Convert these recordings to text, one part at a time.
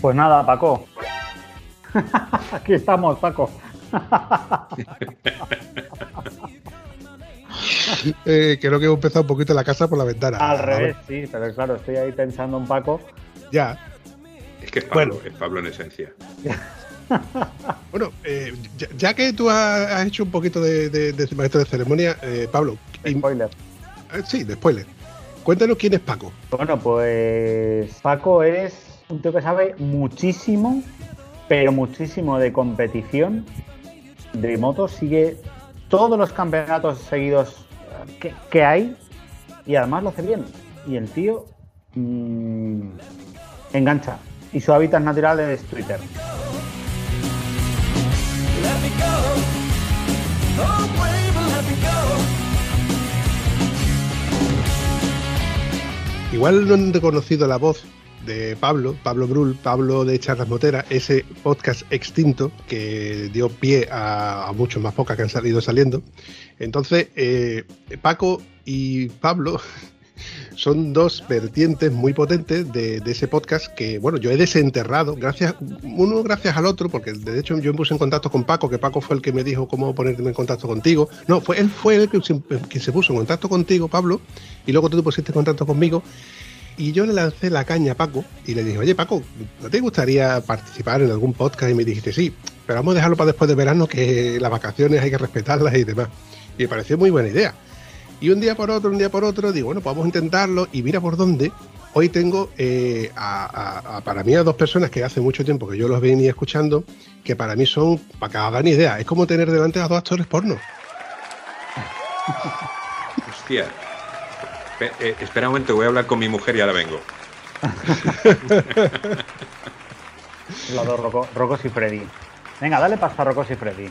Pues nada, Paco. Aquí estamos, Paco. eh, creo que hemos empezado un poquito la casa por la ventana. Al revés, sí, pero claro, estoy ahí pensando en Paco. Ya. Es que es Pablo, es Pablo en esencia. bueno, eh, ya, que tú has, hecho un poquito de, de, maestro de ceremonia, eh, Pablo. Spoiler. Eh, sí, de spoiler. Cuéntanos quién es Paco. Bueno, pues Paco es un tío que sabe muchísimo, pero muchísimo de competición de motos. Sigue todos los campeonatos seguidos que, hay y además lo hace bien. Y el tío mmm, engancha. Y su hábitat natural es Twitter. Igual no han reconocido la voz de Pablo, Pablo Brul, Pablo de Charlas Motera, ese podcast extinto que dio pie a, muchos más pocas que han salido saliendo. Entonces, eh, Paco y Pablo son dos vertientes muy potentes de, ese podcast que, bueno, yo he desenterrado, gracias, uno gracias al otro, porque de hecho yo me puse en contacto con Paco, que Paco fue el que me dijo cómo ponerme en contacto contigo. No, fue él fue el que se puso en contacto contigo, Pablo, y luego tú te pusiste en contacto conmigo. Y yo le lancé la caña a Paco y le dije, oye Paco, ¿no te gustaría participar en algún podcast? Y me dijiste, sí, pero vamos a dejarlo para después de verano, que las vacaciones hay que respetarlas y demás. Y me pareció muy buena idea. Y un día por otro, un día por otro, digo, bueno, pues vamos a intentarlo y mira por dónde. Hoy tengo eh, a, para mí a dos personas que hace mucho tiempo que yo los venía escuchando, que para mí son, para que hagan idea, es como tener delante a dos actores porno. Hostia, eh, espera un momento, voy a hablar con mi mujer y ahora vengo. Los dos Rocos y Freddy. Venga, dale paso a Rocos y Freddy.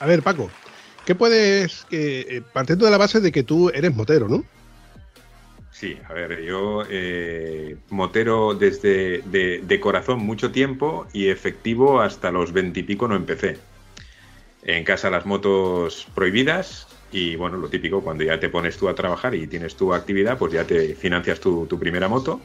A ver, Paco, ¿qué puedes. Eh, partiendo de la base de que tú eres motero, ¿no? Sí, a ver, yo eh, motero desde de, corazón mucho tiempo y efectivo hasta los veintipico no empecé. En casa las motos prohibidas, y bueno, lo típico, cuando ya te pones tú a trabajar y tienes tu actividad, pues ya te financias tu, primera moto.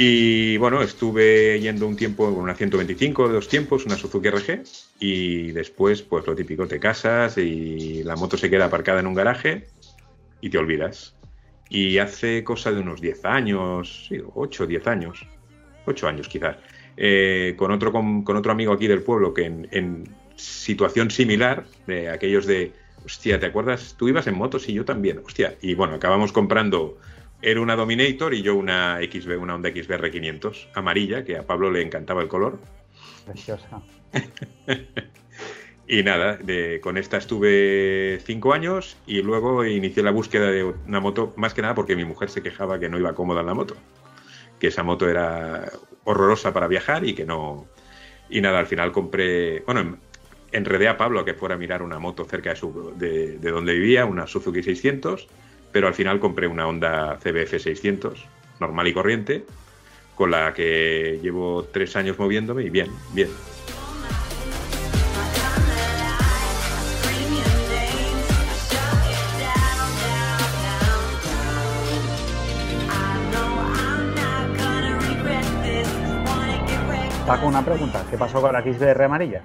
Y bueno, estuve yendo un tiempo con una 125 de dos tiempos, una Suzuki RG, y después, pues lo típico, te casas y la moto se queda aparcada en un garaje y te olvidas. Y hace cosa de unos 10 años, sí, 8, 10 años, 8 años quizás, eh, con, otro, con, otro amigo aquí del pueblo que en, en situación similar, de aquellos de hostia, ¿te acuerdas? Tú ibas en motos y yo también, hostia. Y bueno, acabamos comprando, era una Dominator y yo una XB, una Honda XBR 500, amarilla, que a Pablo le encantaba el color. Preciosa. y nada, con esta estuve cinco años y luego inicié la búsqueda de una moto, más que nada porque mi mujer se quejaba que no iba cómoda en la moto, que esa moto era horrorosa para viajar y que no... Y nada, al final compré, bueno, enredé a Pablo a que fuera a mirar una moto cerca de, su, de, donde vivía, una Suzuki 600, pero al final compré una Honda CBF 600, normal y corriente, con la que llevo tres años moviéndome y bien, bien. Paco, una pregunta. ¿Qué pasó con la XBR amarilla?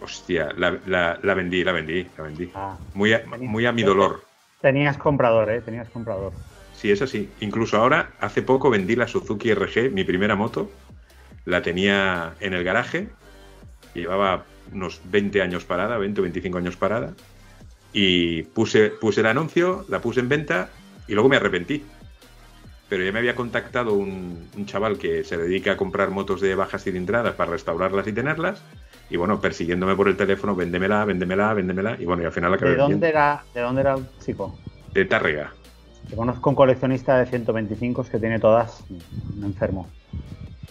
Hostia, la, la, vendí, la vendí, la vendí. Ah. muy, a, muy a mi dolor. Tenías comprador, ¿eh? Tenías comprador. Sí, es así. Incluso ahora, hace poco vendí la Suzuki RG, mi primera moto. La tenía en el garaje Llevaba unos 20 años parada, 20 o 25 años parada. Y puse, puse el anuncio, la puse en venta y luego me arrepentí. Pero ya me había contactado un, un chaval que se dedica a comprar motos de bajas cilindradas para restaurarlas y tenerlas. Y bueno, persiguiéndome por el teléfono, véndemela, véndemela, véndemela. Y bueno, y al final acabé ¿De dónde, vendiendo. era, ¿De dónde era el chico? De Tárrega. Yo conozco un coleccionista de 125 que tiene todas un enfermo.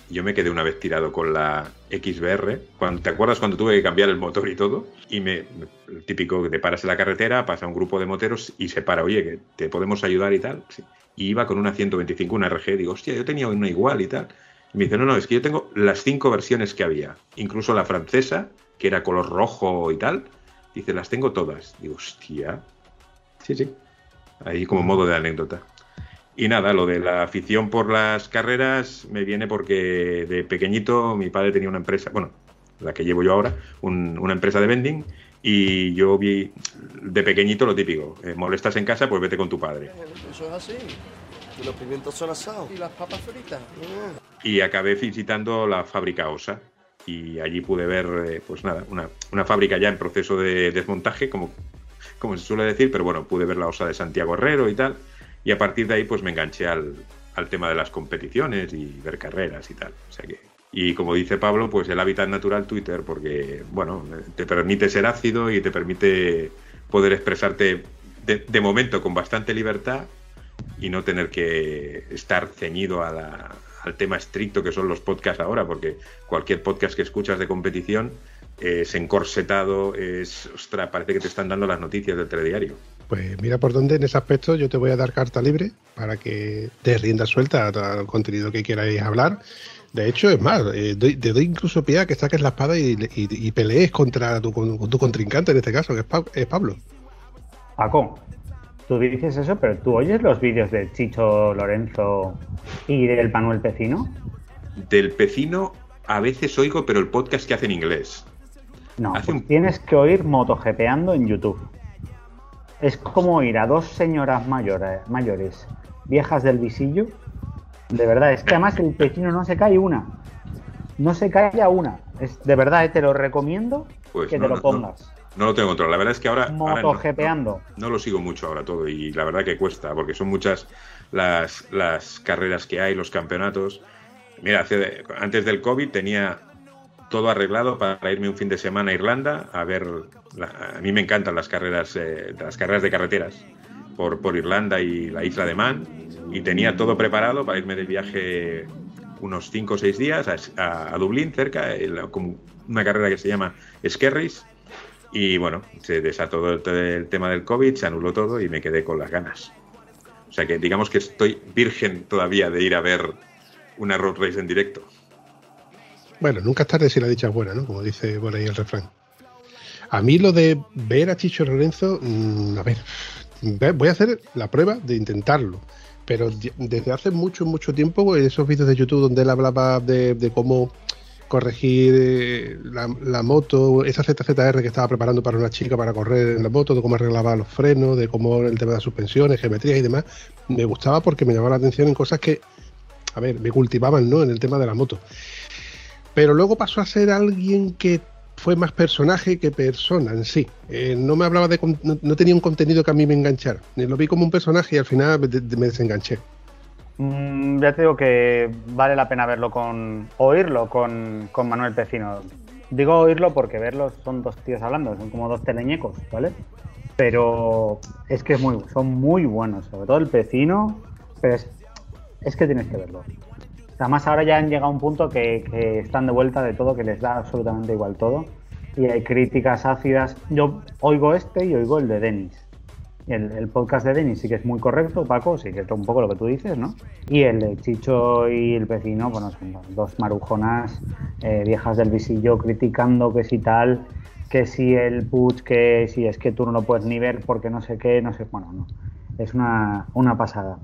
Yo me quedé una vez tirado con la XBR. Cuando, ¿Te acuerdas cuando tuve que cambiar el motor y todo? Y me, me- el típico que te paras en la carretera, pasa un grupo de moteros y se para, oye, que te podemos ayudar y tal. Sí. Y iba con una 125, una RG. Digo, hostia, yo tenía una igual y tal. Y me dice, no, no, es que yo tengo las cinco versiones que había. Incluso la francesa, que era color rojo y tal. Dice, las tengo todas. Digo, hostia. Sí, sí. Ahí como modo de anécdota. Y nada, lo de la afición por las carreras me viene porque de pequeñito mi padre tenía una empresa, bueno, la que llevo yo ahora, un- una empresa de vending, y yo vi de pequeñito lo típico, eh, molestas en casa, pues vete con tu padre. Eso es así. Que los pimientos son asados. Y las papas fritas. Y acabé visitando la fábrica OSA, y allí pude ver, eh, pues nada, una, una fábrica ya en proceso de desmontaje, como, como se suele decir, pero bueno, pude ver la OSA de Santiago Herrero y tal, y a partir de ahí pues me enganché al, al tema de las competiciones y ver carreras y tal. O sea que, y como dice Pablo, pues el hábitat natural Twitter, porque bueno, te permite ser ácido y te permite poder expresarte de, de momento con bastante libertad y no tener que estar ceñido a la- al tema estricto que son los podcasts ahora, porque cualquier podcast que escuchas de competición es encorsetado, es, ostras, parece que te están dando las noticias del telediario. Pues mira por dónde en ese aspecto yo te voy a dar carta libre para que des rienda suelta al contenido que queráis hablar. De hecho, es más, eh, doy- te doy incluso pie a que saques la espada y, y- y pelees contra tu, con tu contrincante en este caso, que es, Pa- es Pablo. Paco, tú dices eso, pero tú oyes los vídeos de Chicho Lorenzo y del Manuel Pecino. Del pecino a veces oigo, pero el podcast que hace en inglés. No, Hace pues un- tienes que oír MotoGPeando en YouTube. Es como oír a dos señoras mayores, mayores viejas del visillo. De verdad, es que además el pecino no se cae una. No se cae a una. Es, de verdad, eh, te lo recomiendo Pues que no, te lo no, pongas. No lo tengo controlado. La verdad es que ahora, ahora no, no lo sigo mucho ahora todo y la verdad que cuesta, porque son muchas las, las carreras que hay, los campeonatos. Mira, hace- antes del COVID tenía todo arreglado para irme un fin de semana a Irlanda a ver. la- a mí me encantan las carreras, eh, las carreras de carreteras por, por Irlanda y la isla de Man y tenía todo preparado para irme de viaje unos 5 o 6 días a, a- a Dublín, cerca, en la- con una carrera que se llama Skerris. Y bueno, se desató el, el tema del COVID, se anuló todo y me quedé con las ganas. O sea que digamos que estoy virgen todavía de ir a ver una road race en directo. Bueno, nunca es tarde si la dicha es buena, ¿no? Como dice por ahí el refrán. A mí lo de ver a Chicho Lorenzo, mm, a ver, ve- voy a hacer la prueba de intentarlo. Pero de- desde hace mucho, mucho tiempo, en esos vídeos de YouTube donde él hablaba de, de cómo corregir eh, la, moto, esa ZZR que estaba preparando para una chica para correr en la moto, de cómo arreglaba los frenos, de cómo el tema de las suspensiones, geometrías y demás, me gustaba porque me llamaba la atención en cosas que, a ver, me cultivaban, ¿no? En el tema de la moto. Pero luego pasó a ser alguien que fue más personaje que persona en sí. Eh, no me hablaba de. No, no tenía un contenido que a mí me enganchara. Ni Lo vi como un personaje y al final me desenganché. Mm, ya te digo que vale la pena verlo con. oírlo con, con Manuel Pecino. Digo oírlo porque verlos son dos tíos hablando, son como dos teleñecos, ¿vale? Pero es que es muy, son muy buenos, sobre todo el Pecino, pero es, es que tienes que verlo. Además ahora ya han llegado a un punto que, que están de vuelta de todo, que les da absolutamente igual todo. Y hay críticas ácidas. Yo oigo este y oigo el de Denis. El, podcast de Denis sí que es muy correcto, Paco, sí que es un poco lo que tú dices, ¿no? Y el de Chicho y el vecino, bueno, son dos marujonas eh, viejas del visillo criticando que si tal, que si el putsch, que si es que tú no lo puedes ni ver porque no sé qué, no sé, bueno, no. Es una, una pasada.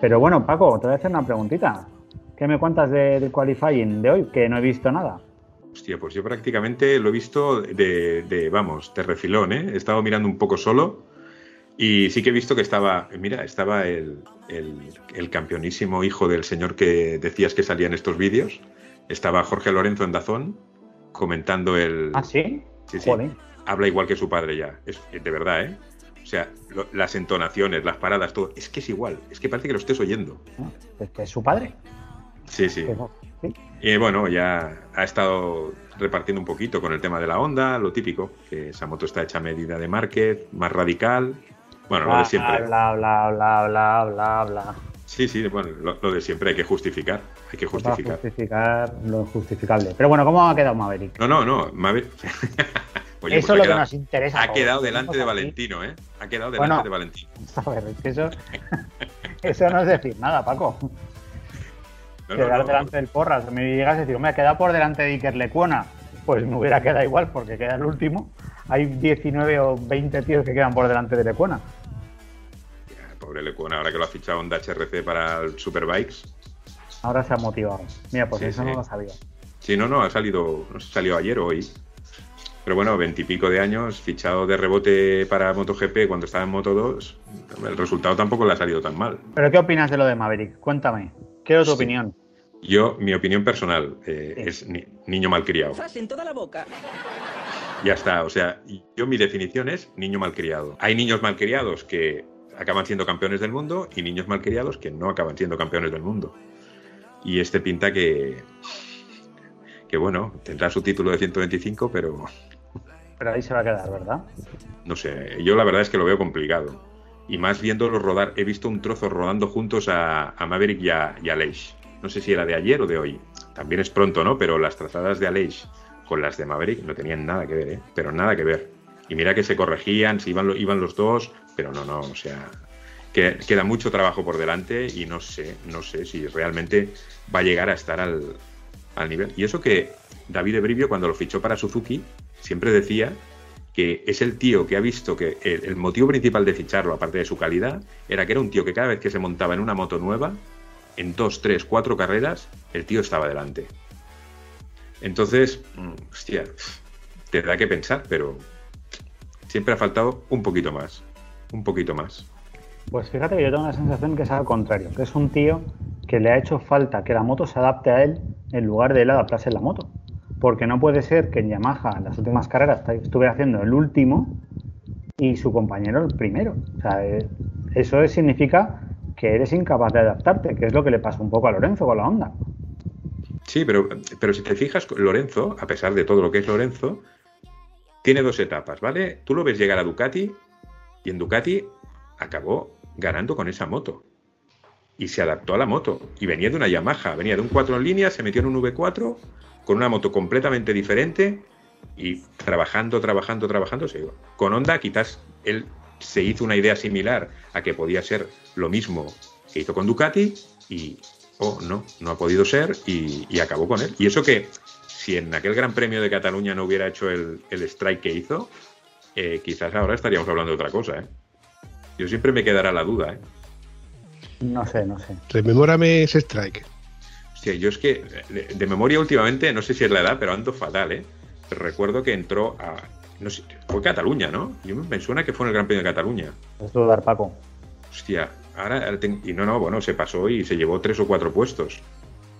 Pero bueno, Paco, te voy a hacer una preguntita. ¿Qué me cuentas de- del qualifying de hoy? Que no he visto nada. Hostia, pues yo prácticamente lo he visto de, de, vamos, de refilón, ¿eh? He estado mirando un poco solo y sí que he visto que estaba, mira, estaba el, el, campeonísimo hijo del señor que decías que salía en estos vídeos. Estaba Jorge Lorenzo en Dazón comentando el... ¿Ah, sí? Sí, sí. Habla igual que su padre ya. Es, de verdad, ¿eh? O sea, las entonaciones, las paradas, todo. Es que es igual. Es que parece que lo estés oyendo. Ah, ¿Es que es su padre? Sí, sí. Y bueno, ya ha estado repartiendo un poquito con el tema de la onda, lo típico, que esa moto está hecha a medida de market, más radical, bueno, lo de siempre. Bla, bla, bla, bla, bla, bla. Sí, sí, bueno, lo, de siempre hay que justificar. Hay que justificar. justificar lo injustificable. Pero bueno, ¿cómo ha quedado Maverick? No, no, no. Maverick. Oye, eso pues es lo que nos interesa. Ha quedado delante de Valentino, ¿eh? Ha quedado delante de Valentino. A ver, eso, eso no es decir nada, Paco. Quedar delante del Porras. Me llegas a decir, me ha quedado por delante de Iker Lecuona. Pues me hubiera quedado igual porque queda el último. Hay 19 o 20 tíos que quedan por delante de Lecuona pobre Lecuna, ahora que lo ha fichado Honda HRC para el Superbikes. Ahora se ha motivado. Mira, pues eso no lo sabía. Sí, no, no, ha salido, no salió ayer o hoy. Pero bueno, veintipico de años, fichado de rebote para MotoGP cuando estaba en Moto 2, el resultado tampoco le ha salido tan mal. ¿Pero qué opinas de lo de Maverick? Cuéntame. Quiero tu opinión. Yo, mi opinión personal, eh, es niño malcriado. en toda la boca. Ya está, o sea, yo mi definición es niño malcriado. Hay niños malcriados que acaban siendo campeones del mundo y niños malcriados que no acaban siendo campeones del mundo. Y este pinta que, que bueno, tendrá su título de 125, pero... Pero ahí se va a quedar, ¿verdad? No sé, yo la verdad es que lo veo complicado. Y más viéndolo rodar, he visto un trozo rodando juntos a, Maverick y a, y Leish. No sé si era de ayer o de hoy. También es pronto, ¿no? Pero las trazadas de Aleix con las de Maverick no tenían nada que ver, ¿eh? Pero nada que ver. Y mira que se corregían, se iban, iban los dos, pero no, no, o sea, que, queda mucho trabajo por delante y no sé, no sé si realmente va a llegar a estar al, nivel. Y eso que David Ebrivio, cuando lo fichó para Suzuki, siempre decía que es el tío que ha visto que el, motivo principal de ficharlo, aparte de su calidad, era que era un tío que cada vez que se montaba en una moto nueva, en dos, tres, cuatro carreras, el tío estaba delante. Entonces, mm, hostia, te da que pensar, pero siempre ha faltado un poquito más un poquito más. Pues fíjate que yo tengo la sensación que es al contrario, que es un tío que le ha hecho falta que la moto se adapte a él en lugar de él adaptarse a la moto. Porque no puede ser que en Yamaha en las últimas carreras estuviera haciendo el último y su compañero el primero. O sea, eh, eso significa que eres incapaz de adaptarte, que es lo que le pasa un poco a Lorenzo con la Honda. Sí, pero, pero si te fijas, Lorenzo, a pesar de todo lo que es Lorenzo, tiene dos etapas, ¿vale? Tú lo ves llegar a Ducati y en Ducati acabó ganando con esa moto. Y se adaptó a la moto. Y venía de una Yamaha, venía de un 4 en línea, se metió en un V4 con una moto completamente diferente y trabajando, trabajando, trabajando. Con Honda quizás él se hizo una idea similar a que podía ser lo mismo que hizo con Ducati y, oh, no, no ha podido ser y, acabó con él. Y eso que si en aquel Gran Premio de Cataluña no hubiera hecho el, el strike que hizo, eh, quizás ahora estaríamos hablando de otra cosa, ¿eh? Yo siempre me quedará la duda, ¿eh? No sé, no sé. Rememórame ese strike. Hostia, yo es que de, memoria últimamente, no sé si es la edad, pero ando fatal, ¿eh? recuerdo que entró a. No sé, fue Cataluña, ¿no? Yo me suena que fue en el Gran Premio de Cataluña. Es dudar, Paco. Hostia, ahora. Y no, no, bueno, se pasó y se llevó tres o cuatro puestos.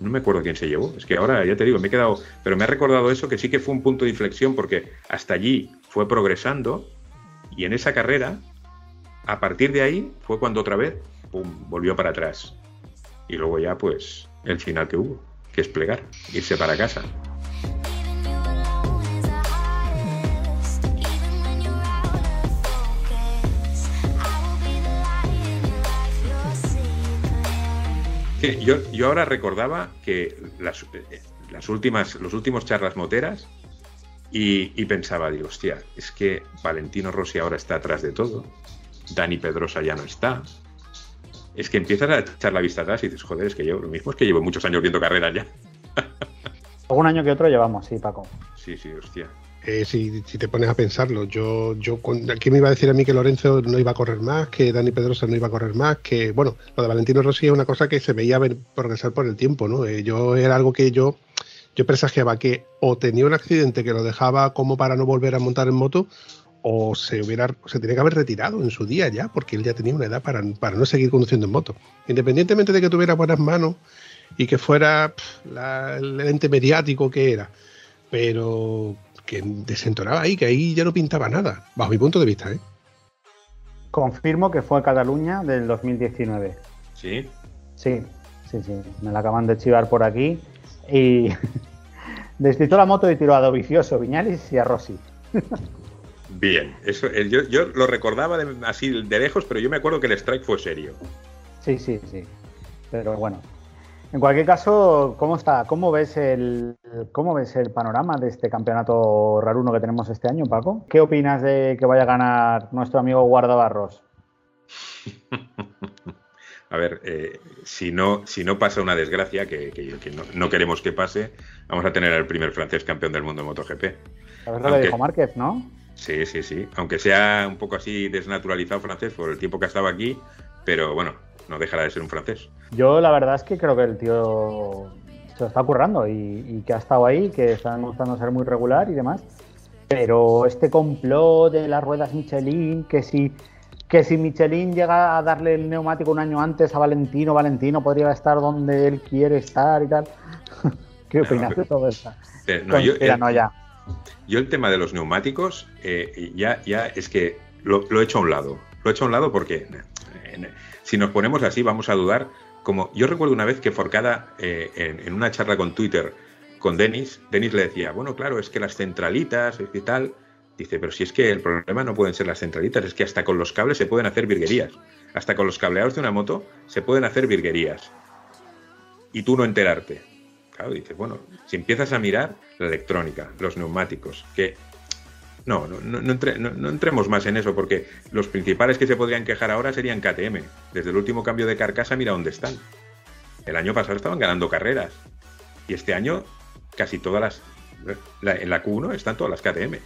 No me acuerdo quién se llevó. Es que ahora, ya te digo, me he quedado. Pero me ha recordado eso que sí que fue un punto de inflexión porque hasta allí fue progresando y en esa carrera, a partir de ahí, fue cuando otra vez, pum, volvió para atrás. Y luego ya, pues, el final que hubo, que es plegar, irse para casa. yo, yo, ahora recordaba que las, eh, las, últimas, los últimos charlas moteras y, pensaba, digo, hostia, es que Valentino Rossi ahora está atrás de todo. Dani Pedrosa ya no está. Es que empiezas a echar la vista atrás y dices, joder, es que yo lo mismo es que llevo muchos años viendo carreras ya. Algún año que otro llevamos, sí, Paco. Sí, sí, hostia. Eh, si, te pones a pensarlo, yo, yo, ¿quién me iba a decir a mí que Lorenzo no iba a correr más, que Dani Pedrosa no iba a correr más, que, bueno, lo de Valentino Rossi es una cosa que se veía progresar por el tiempo, ¿no? Eh, yo era algo que yo yo presagiaba que o tenía un accidente que lo dejaba como para no volver a montar en moto, o se hubiera se tenía que haber retirado en su día ya, porque él ya tenía una edad para, para no seguir conduciendo en moto. Independientemente de que tuviera buenas manos y que fuera el ente mediático que era, pero que desentonaba ahí, que ahí ya no pintaba nada, bajo mi punto de vista. ¿eh? Confirmo que fue Cataluña del 2019. ¿Sí? Sí, sí, sí. Me la acaban de chivar por aquí. Y destitó la moto y tiró a Dovicioso, Viñalis y a Rossi. Bien, eso, eh, yo, yo lo recordaba así de lejos, pero yo me acuerdo que el strike fue serio. Sí, sí, sí. Pero bueno. En cualquier caso, ¿cómo está? ¿Cómo ves el cómo ves el panorama de este campeonato raruno que tenemos este año, Paco? ¿Qué opinas de que vaya a ganar nuestro amigo Guardabarros? a ver, eh, si, no, si no pasa una desgracia, que, no, queremos que pase, vamos a tener al primer francés campeón del mundo en MotoGP. A ver, lo dijo Márquez, ¿no? Sí, sí, sí. Aunque sea un poco así desnaturalizado francés por el tiempo que ha estado aquí, pero bueno, no dejará de ser un francés. Yo la verdad es que creo que el tío se lo está currando y, que ha estado ahí, que está demostrando ser muy regular y demás. Pero este complot de las ruedas Michelin, que si, que si Michelin llega a darle el neumático un año antes a Valentino, Valentino podría estar donde él quiere estar y tal. ¿Qué opinas de todo eso? No, yo, no, ya. Yo el tema de los neumáticos, eh, ya, ya es que lo, he hecho a un lado. Lo he hecho a un lado porque si nos ponemos así vamos a dudar. Como yo recuerdo una vez que Forcada eh, en, una charla con Twitter con Denis, Denis le decía, bueno, claro, es que las centralitas y tal. Dice, pero si es que el problema no pueden ser las centralitas, es que hasta con los cables se pueden hacer virguerías. Hasta con los cableados de una moto se pueden hacer virguerías. Y tú no enterarte. Dices, bueno, si empiezas a mirar la electrónica, los neumáticos, que no, no, no, entremos más en eso, porque los principales que se podrían quejar ahora serían KTM. Desde el último cambio de carcasa, mira dónde están. El año pasado estaban ganando carreras. Y este año, casi todas las. en la Q1 están todas las KTM.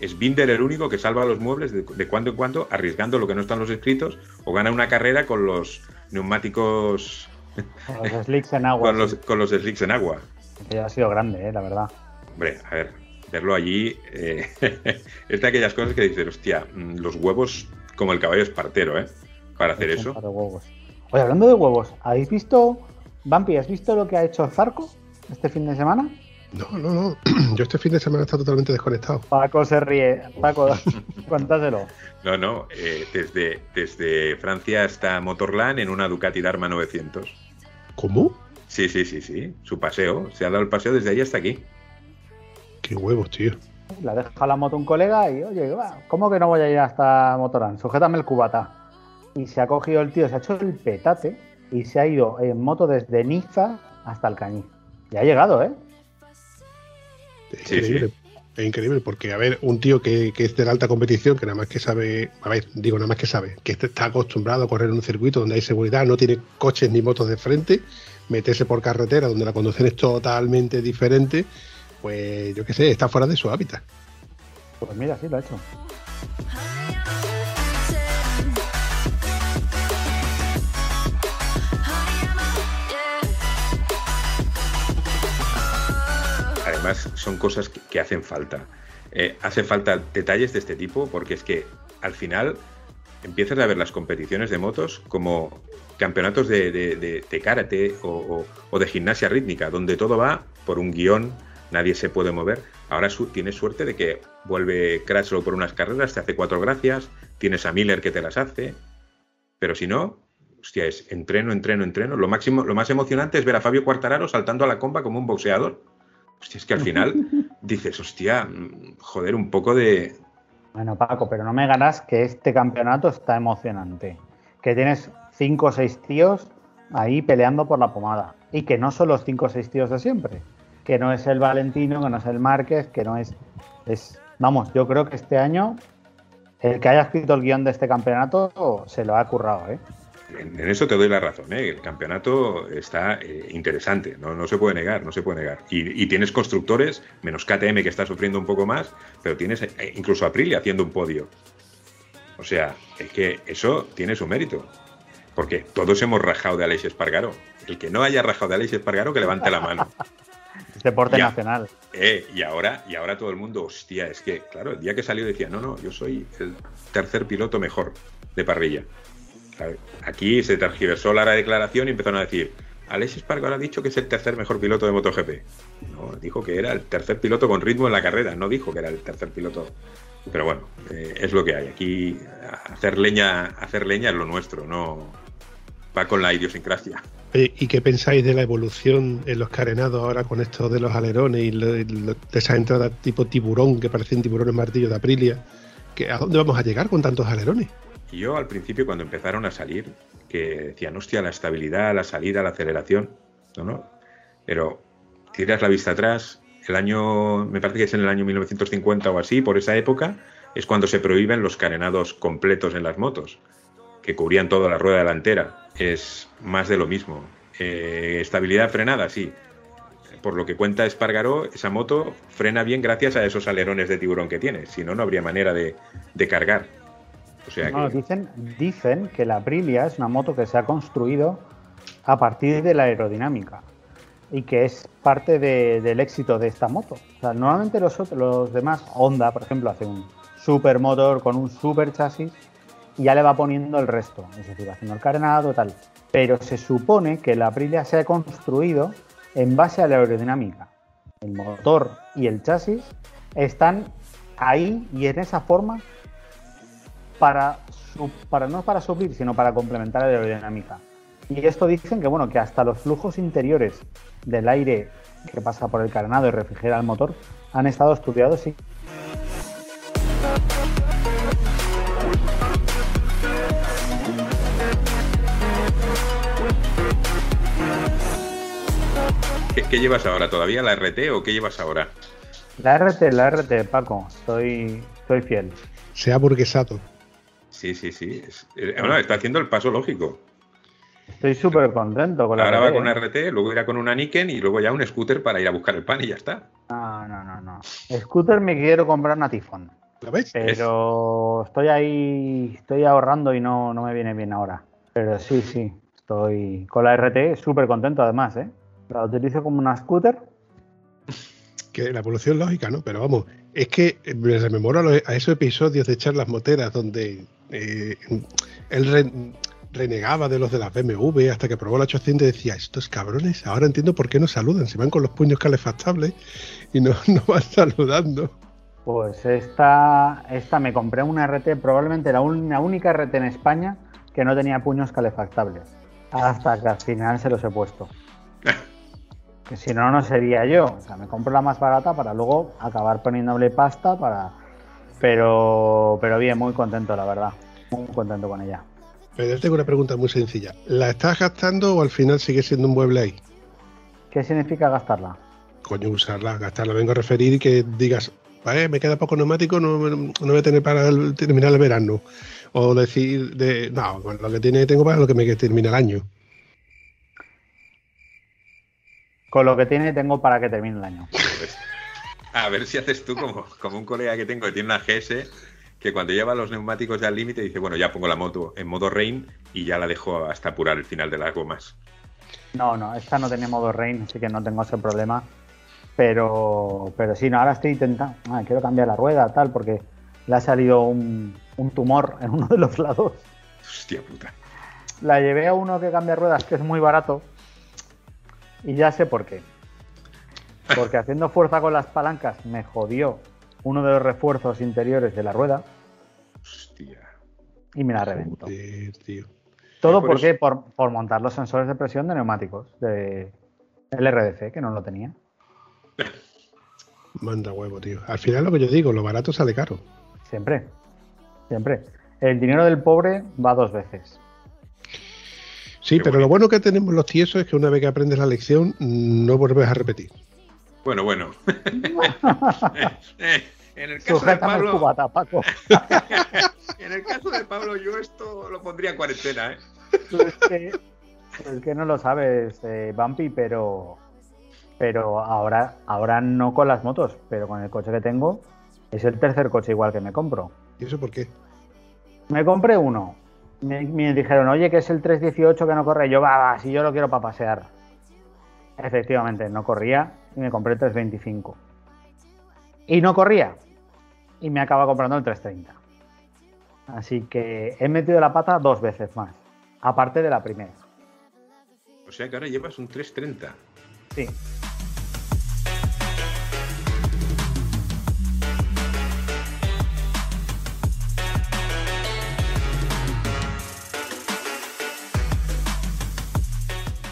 Es Binder el único que salva los muebles de, cuando en cuando, arriesgando lo que no están los escritos, o gana una carrera con los neumáticos con los slicks en agua. con, los, slicks en agua. Que ha sido grande, eh, la verdad. Hombre, a ver, verlo allí eh, es de aquellas cosas que dices, hostia, mm, los huevos como el caballo espartero, ¿eh? Para hacer eso. Huevos. Oye, hablando de huevos, ¿habéis visto, Vampi, ¿has visto lo que ha hecho Zarco este fin de semana? No, no, no. Yo este fin de semana está totalmente desconectado. Paco se ríe. Paco, cuéntaselo. No, no. Eh, desde, desde Francia hasta Motorland en una Ducati Dharma 900. ¿Cómo? Sí, sí, sí, sí. Su paseo. Se ha dado el paseo desde ahí hasta aquí. Qué huevos, tío. La deja la moto un colega y, oye, ¿cómo que no voy a ir hasta Motorland? Sujétame el cubata. Y se ha cogido el tío, se ha hecho el petate y se ha ido en moto desde Niza hasta el Cañí. Y ha llegado, ¿eh? Es increíble. Es increíble porque, a ver, un tío que, es de la alta competición, que nada más que sabe, a ver, digo nada más que sabe, que está acostumbrado a correr en un circuito donde hay seguridad, no tiene coches ni motos de frente, meterse por carretera donde la conducción es totalmente diferente, pues yo qué sé, está fuera de su hábitat. Pues mira, sí lo ha hecho. Son cosas que, hacen falta. Eh, hace falta detalles de este tipo porque es que al final empiezas a ver las competiciones de motos como campeonatos de, karate o, de gimnasia rítmica, donde todo va por un guion, nadie se puede mover. Ahora tienes suerte de que vuelve Crashlow por unas carreras, te hace cuatro gracias, tienes a Miller que te las hace, pero si no, hostia, es entreno, entreno, entreno. Lo, máximo, lo más emocionante es ver a Fabio Quartararo saltando a la comba como un boxeador. Hostia, es que al final dices, hostia, joder, un poco de. Bueno, Paco, pero no me ganas que este campeonato está emocionante. Que tienes cinco o seis tíos ahí peleando por la pomada. Y que no son los cinco o seis tíos de siempre. Que no es el Valentino, que no es el Márquez, que no es. es vamos, yo creo que este año el que haya escrito el guion de este campeonato se lo ha currado, ¿eh? En, eso te doy la razón. ¿eh? El campeonato está eh, interesante, no, se puede negar, no se puede negar. Y, tienes constructores, menos KTM que está sufriendo un poco más, pero tienes eh, incluso Aprilia haciendo un podio. O sea, es que eso tiene su mérito. Porque todos hemos rajado de Aleix Espargaro. El que no haya rajado de Aleix Espargaro, que levante la mano. deporte nacional. Eh, y ahora, y ahora todo el mundo, hostia, es que, claro, el día que salió decía, no, no, yo soy el tercer piloto mejor de parrilla. Aquí se tergiversó la declaración y empezaron a decir, Alexis Espargaro ha dicho que es el tercer mejor piloto de MotoGP. No, dijo que era el tercer piloto con ritmo en la carrera, no dijo que era el tercer piloto. Pero bueno, eh, es lo que hay. Aquí hacer leña, hacer leña es lo nuestro, no va con la idiosincrasia. ¿Y qué pensáis de la evolución en los carenados ahora con esto de los alerones y lo- de esas entradas tipo tiburón que parecen tiburones martillo de Aprilia? ¿Que ¿A dónde vamos a llegar con tantos alerones? Yo al principio cuando empezaron a salir, que decían, hostia, la estabilidad, la salida, la aceleración, no, no. Pero tiras la vista atrás, el año, me parece que es en el año 1950 o así, por esa época, es cuando se prohíben los carenados completos en las motos, que cubrían toda la rueda delantera. Es más de lo mismo. Eh, estabilidad frenada, sí. Por lo que cuenta Espargaró, esa moto frena bien gracias a esos alerones de tiburón que tiene. Si no, no habría manera de, de cargar. O sea No, que... dicen, dicen que la Aprilia es una moto que se ha construido a partir de la aerodinámica y que es parte de- del éxito de esta moto. O sea, normalmente los, los demás, Honda, por ejemplo, hace un super motor con un super chasis y ya le va poniendo el resto, es decir, va haciendo el carenado, tal. Pero se supone que la Aprilia se ha construido en base a la aerodinámica. El motor y el chasis están ahí y en esa forma para, su- para no para suplir, sino para complementar la aerodinámica. Y esto dicen que bueno, que hasta los flujos interiores del aire que pasa por el carenado y refrigera el motor han estado estudiados y ¿Qué, qué llevas ahora? ¿Todavía la RT o qué llevas ahora? la RT, la RT, Paco, estoy, estoy fiel. Se ha burguesado. Sí, sí, sí. Es- eh, bueno, está haciendo el paso lógico. Estoy súper contento con la Ahora va con una ¿eh? RT, luego irá con una Niken y luego ya un scooter para ir a buscar el pan y ya está. No, no, no, no. Scooter me quiero comprar una Tifón, ¿Lo veis? pero estoy ahí, estoy ahorrando y no, no me viene bien ahora. Pero sí, sí, estoy con la RT súper contento además, ¿eh? La utilizo como una scooter Que la evolución lógica, ¿no? Pero vamos, es que me rememoro a, los- a esos episodios de charlas moteras donde eh, él re- renegaba de los de las BMW hasta que probó la 800 y decía, estos cabrones, ahora entiendo por qué no saludan, se van con los puños calefactables y no, no van saludando. Pues esta, esta me compré una RT, probablemente la, un- la única RT en España que no tenía puños calefactables. Hasta que al final se los he puesto. Que si no, no sería yo. O sea, me compro la más barata para luego acabar poniéndole pasta para. Pero, pero bien, muy contento, la verdad. Muy contento con ella. Pero yo tengo una pregunta muy sencilla. ¿La estás gastando o al final sigue siendo un mueble ahí? ¿Qué significa gastarla? Coño, usarla, gastarla. Vengo a referir y que digas, vale, me queda poco neumático, no, no voy a tener para el- terminar el verano. O decir, de, no, con lo que tiene tengo para lo que me termina el año. Con lo que tiene, tengo para que termine el año. A ver si haces tú como, como un colega que tengo que tiene una GS que cuando lleva los neumáticos ya al límite dice, bueno, ya pongo la moto en modo rain y ya la dejo hasta apurar el final de las gomas. No, no, esta no tenía modo rain, así que no tengo ese problema. Pero, pero sí, no, ahora estoy intentando. ah, quiero cambiar la rueda, tal, porque le ha salido un, un tumor en uno de los lados. Hostia puta. La llevé a uno que cambia ruedas, que es muy barato. Y ya sé por qué. Porque haciendo fuerza con las palancas me jodió uno de los refuerzos interiores de la rueda Hostia. y me la reventó. Joder, tío. Todo por porque por, por montar los sensores de presión de neumáticos de el RDC, que no lo tenía. Manda huevo, tío. Al final lo que yo digo, lo barato sale caro. Siempre. Siempre. El dinero del pobre va dos veces. Sí, Qué pero lo bueno que tenemos los tiesos es que una vez que aprendes la lección, no vuelves a repetir. Bueno, bueno. Eh, en el caso de Pablo, cubata, Paco. en el caso de Pablo, yo esto lo pondría en cuarentena, ¿eh? Tú es, que, es que no lo sabes, eh, Bumpy, pero, pero ahora, ahora no con las motos, pero con el coche que tengo, es el tercer coche igual que me compro. ¿Y eso por qué? Me compré uno. Me, me dijeron, oye, que es el 318 que no corre. Yo, va, va, si yo lo quiero para pasear. Efectivamente, no corría y me compré el 325. Y no corría. Y me acaba comprando el 330. Así que he metido la pata dos veces más. Aparte de la primera. O sea que ahora llevas un 330. Sí.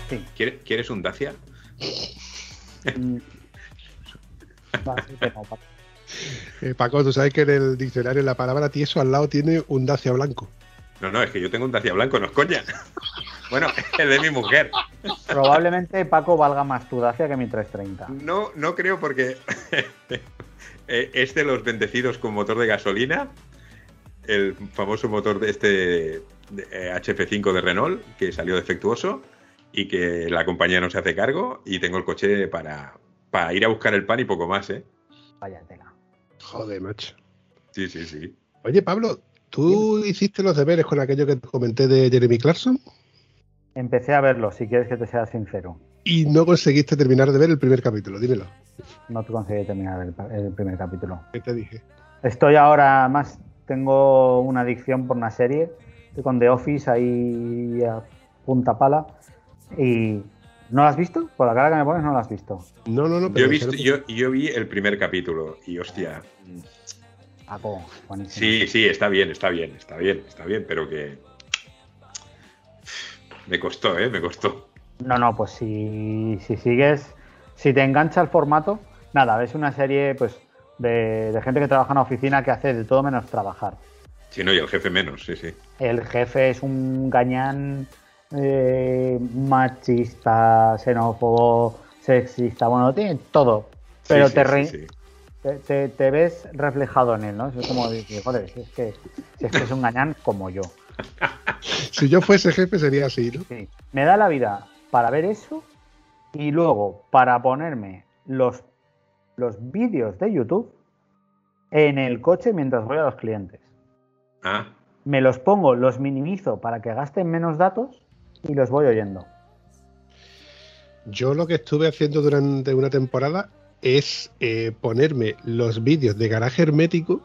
Sí. ¿Quieres, ¿Quieres un Dacia? Eh, Paco, tú sabes que en el diccionario la palabra tieso al lado tiene un dacia blanco. No, no, es que yo tengo un Dacia blanco, no es coña. Bueno, es de mi mujer. Probablemente Paco valga más tu Dacia que mi 330. No, no creo porque eh, es de los bendecidos con motor de gasolina, el famoso motor de este de, eh, HP5 de Renault que salió defectuoso y que la compañía no se hace cargo y tengo el coche para, para ir a buscar el pan y poco más, ¿eh? Vaya tela. Joder, macho. Sí, sí, sí. Oye, Pablo, ¿tú hiciste los deberes con aquello que te comenté de Jeremy Clarkson? Empecé a verlo, si quieres que te sea sincero. Y no conseguiste terminar de ver el primer capítulo, dímelo. No te conseguí terminar el, el primer capítulo. ¿Qué te dije? Estoy ahora más, tengo una adicción por una serie, estoy con The Office ahí a punta pala. ¿Y no la has visto? Por la cara que me pones no la has visto. No, no, no. Yo, pero he visto, yo, yo vi el primer capítulo y hostia. Paco, buenísimo. Sí, sí, está bien, está bien, está bien, está bien, pero que. Me costó, ¿eh? Me costó. No, no, pues si, si sigues, si te engancha el formato, nada, es una serie pues de, de gente que trabaja en la oficina que hace de todo menos trabajar. Sí, no, y el jefe menos, sí, sí. El jefe es un gañán eh, machista, xenófobo, sexista, bueno, tiene todo. Pero Sí, te, sí, re- sí, sí. te, te- te ves reflejado en él, ¿no? Es como decir, joder, si es que, si es, que es un gañán como yo. Si yo fuese jefe sería así, ¿no? Sí. Me da la vida para ver eso y luego para ponerme los, los vídeos de YouTube en el coche mientras voy a los clientes. Ah, Me los pongo, los minimizo para que gasten menos datos y los voy oyendo. Yo lo que estuve haciendo durante una temporada es eh, ponerme los vídeos de garaje hermético,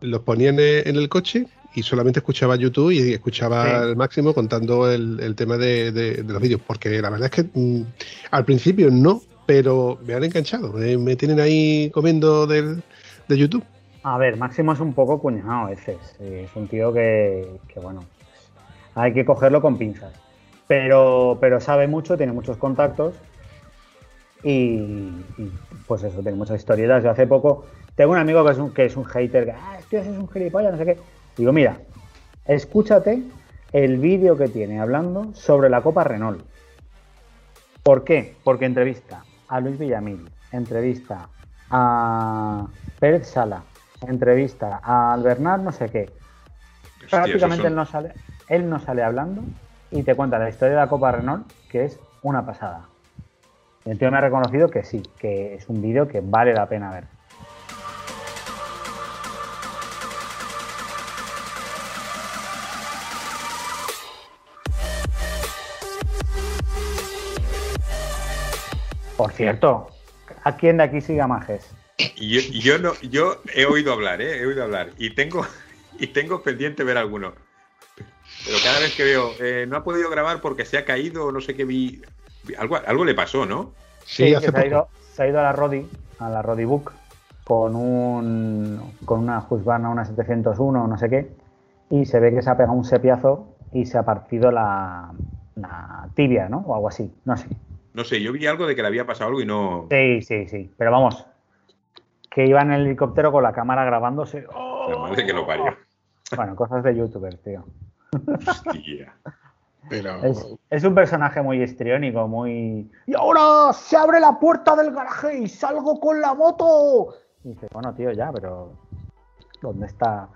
los ponía en el, en el coche y solamente escuchaba YouTube y escuchaba Sí. al máximo contando el, el tema de, de- de los vídeos, porque la verdad es que mm, al principio no, pero me han enganchado, me, me tienen ahí comiendo del, de YouTube. A ver, Máximo es un poco cuñado a veces. eh, Es un tío que, que, bueno, hay que cogerlo con pinzas. Pero, pero sabe mucho, tiene muchos contactos y, y, pues eso, tiene muchas historietas. Yo hace poco tengo un amigo que es un, que es un hater, que ah, este es un gilipollas, no sé qué. Digo, mira, escúchate el vídeo que tiene hablando sobre la Copa Renault. ¿Por qué? Porque entrevista a Luis Villamil, entrevista a Pérez Sala, entrevista a Albernat no sé qué. hostia, Prácticamente él no sale, él no sale hablando y te cuenta la historia de la Copa Renault, que es una pasada. El tío me ha reconocido que sí, que es un vídeo que vale la pena ver. Por cierto, ¿a quién de aquí sigue a Majes? Yo no, yo he oído hablar, ¿eh? He oído hablar. Y tengo, y tengo pendiente ver alguno. Pero cada vez que veo, eh, no ha podido grabar porque se ha caído no sé qué vi. Algo, algo le pasó, ¿no? Sí, Sí, hace que se ha, ido, se ha ido a la Rodi, a la Rodi Book, con un con una Husqvarna, una 701, no sé qué, y se ve que se ha pegado un sepiazo y se ha partido la, la tibia, ¿no? O algo así, no sé. No sé, yo vi algo de que le había pasado algo y no. Sí, sí, sí, pero vamos, que iba en el helicóptero con la cámara grabándose. ¡Oh! La madre que lo parió. Bueno, cosas de youtubers, tío. Hostia. Pero Es, es un personaje muy histriónico, muy... Y ahora se abre la puerta del garaje y salgo con la moto. Y dice, bueno, tío, ya, pero ¿dónde está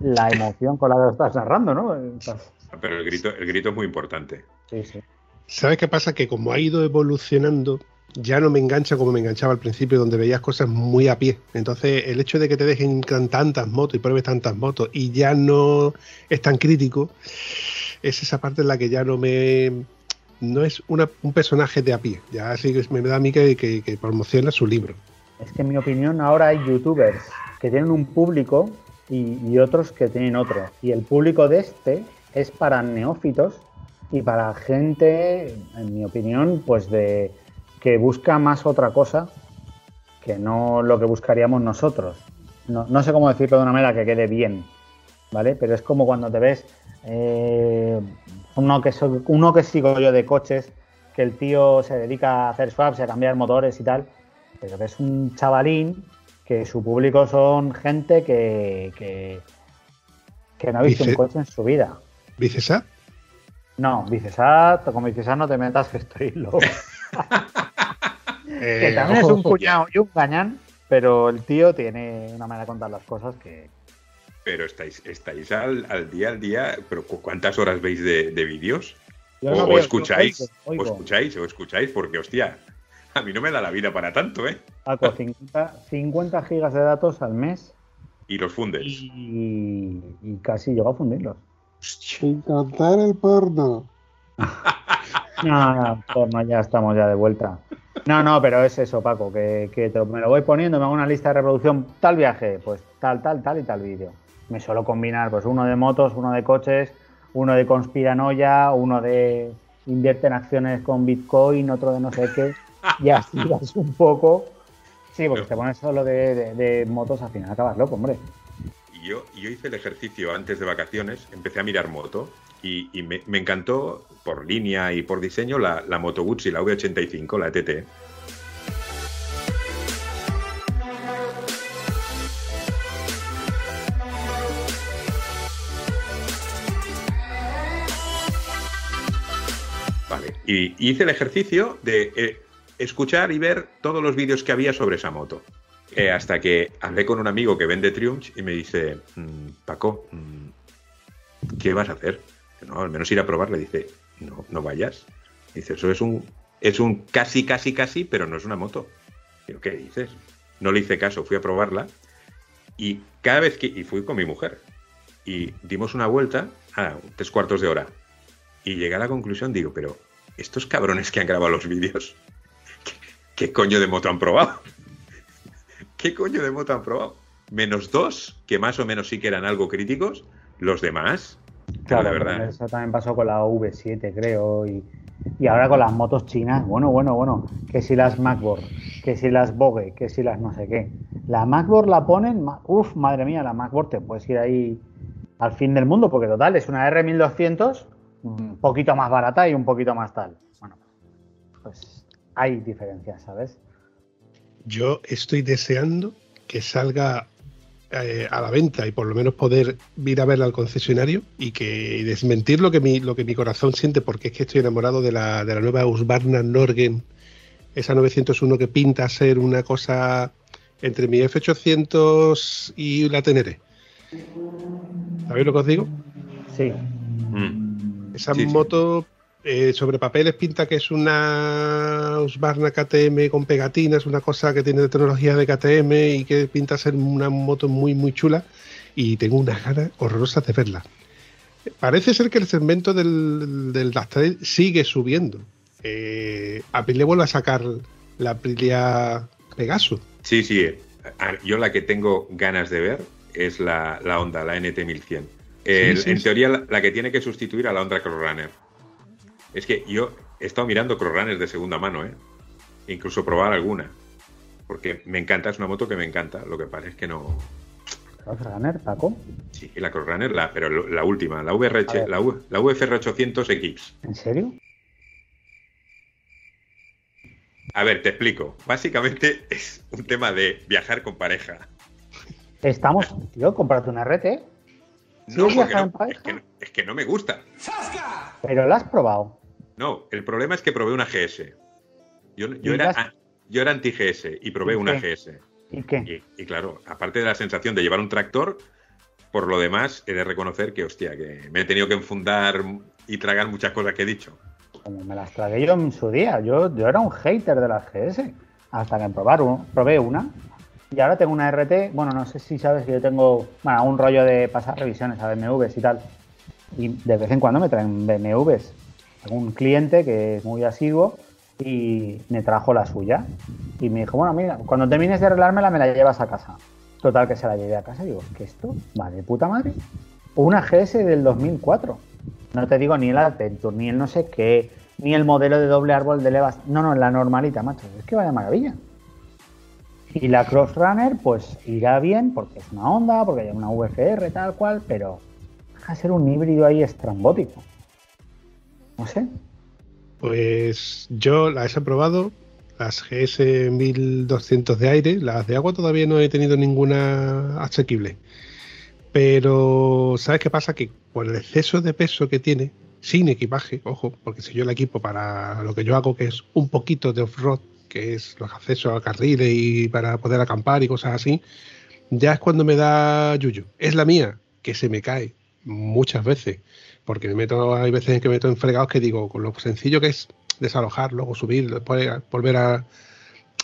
la emoción con la que lo estás narrando, no? Estás- Pero el grito, el grito es muy importante. Sí, sí. ¿Sabes qué pasa? Que como ha ido evolucionando, ya no me engancha como me enganchaba al principio, donde veías cosas muy a pie. Entonces, el hecho de que te dejen tantas motos y pruebes tantas motos y ya no es tan crítico, es esa parte en la que ya no me no es un personaje de a pie. Ya sí que me da a mí que, que- que promociona su libro. Es que en mi opinión ahora hay youtubers que tienen un público y, y otros que tienen otro. Y el público de este es para neófitos y para gente, en mi opinión, pues de que busca más otra cosa que no lo que buscaríamos nosotros. No, no sé cómo decirlo de una manera que quede bien, ¿vale? Pero es como cuando te ves eh, uno, que so- uno que sigo yo de coches, que el tío se dedica a hacer swaps y a cambiar motores y tal, pero que es un chavalín que su público son gente que, que, que no ha visto un coche en su vida. ¿Vicesat? No, Vicesat, con Vicesat no te metas que estoy loco. que Eh, también ojo, es un ojo. cuñado y un gañán, pero el tío tiene una manera de contar las cosas que... Pero estáis, estáis al, al día al día, pero ¿cu- ¿cuántas horas veis de, de vídeos? O, no o veo- escucháis, oigo, o escucháis, o escucháis, porque hostia, a mí no me da la vida para tanto, ¿eh? Paco, 50, 50 gigas de datos al mes Y los fundes. y, y casi llego a fundirlos. Hostia. Sin contar el porno. No, no, porno, ya estamos ya de vuelta. No, no, pero es eso, Paco, que, que te- me lo voy poniendo, me hago una lista de reproducción, tal viaje, pues tal, tal, tal y tal vídeo. Me suelo combinar, pues uno de motos, uno de coches, uno de conspiranoia, uno de invierte en acciones con Bitcoin, otro de no sé qué, y así vas un poco. Sí, porque te pones solo de, de- de motos, al final acabas loco, hombre. Yo, yo hice el ejercicio antes de vacaciones, empecé a mirar moto y, me encantó por línea y por diseño la, la Moto Guzzi, la V85, la TT. Vale, y hice el ejercicio de eh, escuchar y ver todos los vídeos que había sobre esa moto. Eh, hasta que hablé con un amigo que vende Triumph y me dice, "Mm, Paco, mm, ¿qué vas a hacer? No, al menos ir a probarle. Dice, no, no vayas. Dice, eso es un, es un casi, casi, casi, pero no es una moto. Digo, ¿qué dices? No le hice caso, fui a probarla y cada vez que, y fui con mi mujer, y dimos una vuelta a tres cuartos de hora y llegué a la conclusión, digo, pero estos cabrones que han grabado los vídeos, ¿qué, qué coño de moto han probado? ¿Qué coño de moto han probado? Menos dos, que más o menos sí que eran algo críticos, los demás, Claro, la verdad. eso también pasó con la V7, creo, y, y ahora con las motos chinas, bueno, bueno, bueno, que si las MacBook, que si las Vogue, que si las no sé qué. La MacBook la ponen, ma- uf, madre mía, la MacBook te puedes ir ahí al fin del mundo, porque total, es una R1200, un poquito más barata y un poquito más tal. Bueno, pues hay diferencias, ¿sabes? Yo estoy deseando que salga eh, a la venta y por lo menos poder ir a verla al concesionario y que y desmentir lo que mi, lo que mi corazón siente, porque es que estoy enamorado de la, de la nueva Husqvarna Norgen, esa 901 que pinta a ser una cosa entre mi F800 y la Tenere. ¿Sabéis lo que os digo? Sí. mm, Esa Sí, sí. Eh, sobre papeles pinta que es una Husqvarna KTM con pegatinas, una cosa que tiene tecnología de KTM y que pinta ser una moto muy muy chula y tengo unas ganas horrorosas de verla. Parece ser que el segmento del, del sigue subiendo. Eh, Aprilia vuelve a sacar la Aprilia Pegaso. Sí, sí. Yo la que tengo ganas de ver es la, la Honda, la NT1100. El- Sí, sí, en sí. teoría, la, la que tiene que sustituir a la Honda Crosrunner. Es que yo he estado mirando Crossrunners de segunda mano, ¿eh? Incluso probar alguna. Porque me encanta, es una moto que me encanta. Lo que pasa es que no. Runner, Paco. Sí, la Crosrunner, la, pero la última, la, A VRH, la, U- la UFR 800X. ¿En serio? A ver, te explico. Básicamente es un tema de viajar con pareja. Estamos, tío, cómprate una RT. ¿Sí No, no, pareja? es, que, no- es que no me gusta. Pero la has probado. No, el problema es que probé una GS. Yo, yo ¿Y era, las- yo era anti-GS y probé ¿Y una qué? GS. ¿Y qué? Y, y claro, aparte de la sensación de llevar un tractor, por lo demás he de reconocer que, hostia, que me he tenido que enfundar y tragar muchas cosas que he dicho. Como me las tragué yo en su día. Yo, yo era un hater de las GS. Hasta que probar probé una. Y ahora tengo una RT. Bueno, no sé si sabes que yo tengo bueno, un rollo de pasar revisiones a BMWs y tal. Y de vez en cuando me traen BMWs. Un cliente que es muy asiduo y me trajo la suya. Y me dijo, bueno, mira, cuando termines de arreglármela me la llevas a casa. Total, que se la llevé a casa digo, ¿qué esto? Va de puta madre. Una GS del 2004. No te digo ni el Adventure, ni el no sé qué, ni el modelo de doble árbol de levas. No, no, la normalita, macho. Es que vaya maravilla. Y la Cross Runner, pues irá bien porque es una Honda, porque hay una VFR, tal cual, pero deja de ser un híbrido ahí estrambótico. No sé. Pues yo las he probado, las GS 1200 de aire, las de agua todavía no he tenido ninguna asequible. Pero, ¿sabes qué pasa? Que por el exceso de peso que tiene, sin equipaje, ojo, porque si yo la equipo para lo que yo hago, que es un poquito de off-road, que es los accesos a carriles y para poder acampar y cosas así, ya es cuando me da yuyu. Es la mía, que se me cae muchas veces, porque me meto, hay veces que me meto en fregados que digo, con lo sencillo que es desalojar, luego subir, después volver a...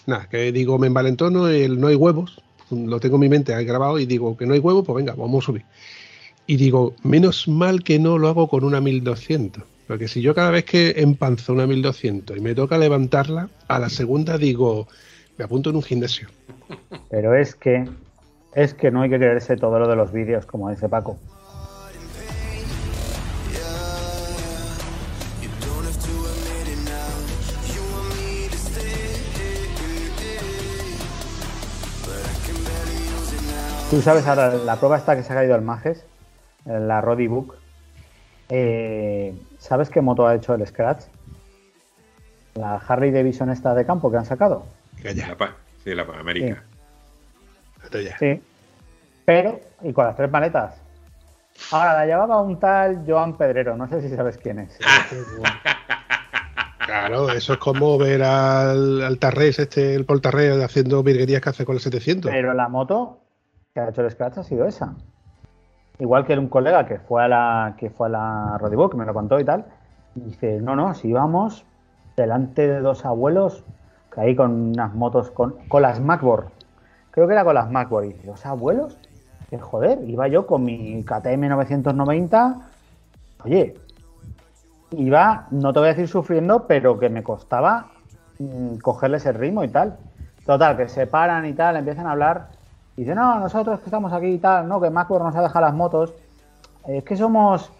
Nada, que digo, me envalentono, el no hay huevos, lo tengo en mi mente ahí grabado y digo que no hay huevos, pues venga, vamos a subir. Y digo, menos mal que no lo hago con una 1200 porque si yo cada vez que empanzo una 1200 y me toca levantarla, a la segunda digo, me apunto en un gimnasio. Pero es que, es que no hay que creerse todo lo de los vídeos, como dice Paco. Tú sabes ahora, la prueba está que se ha caído el Majes, la Roddy Book. Eh, ¿Sabes qué moto ha hecho el Scratch? La Harley Davidson esta de campo que han sacado. La sí, la Panamérica. Sí. sí. Pero, y con las tres maletas. Ahora, la llevaba un tal Joan Pedrero, no sé si sabes quién es. Claro, eso es como ver al, al Tarrés, este, el Paul Tarrés, haciendo virguerías que hace con el 700. Pero la moto que ha hecho el Scratch ha sido esa. Igual que un colega que fue a la que fue a la que me lo contó y tal, dice, no, no, si íbamos delante de dos abuelos, que ahí con unas motos, con, con las MacBoard, creo que era con las MacBoard, y dice, ¿dos abuelos? Que joder, iba yo con mi KTM 990, oye, iba, no te voy a decir sufriendo, pero que me costaba mm, cogerles el ritmo y tal. Total, que se paran y tal, empiezan a hablar y dice, no, nosotros que estamos aquí y tal, no, que Macworld nos ha dejado las motos. Es que somos,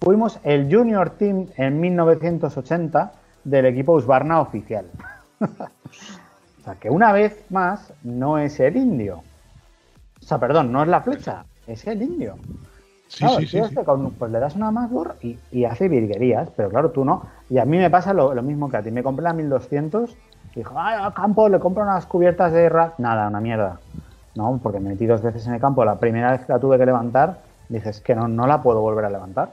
fuimos el Junior Team en 1980 del equipo Husqvarna oficial. o sea, que una vez más no es el indio. O sea, perdón, no es la flecha, es el indio. Sí, sí, sí, este pues le das una Macworld y, hace virguerías, pero claro, tú no. Y a mí me pasa lo, mismo que a ti. Me compré la 1200 y dijo, ay, al campo le compro unas cubiertas de rack. Nada, una mierda. ¿No? Porque me metí dos veces en el campo. La primera vez que la tuve que levantar, dices que no, no la puedo volver a levantar.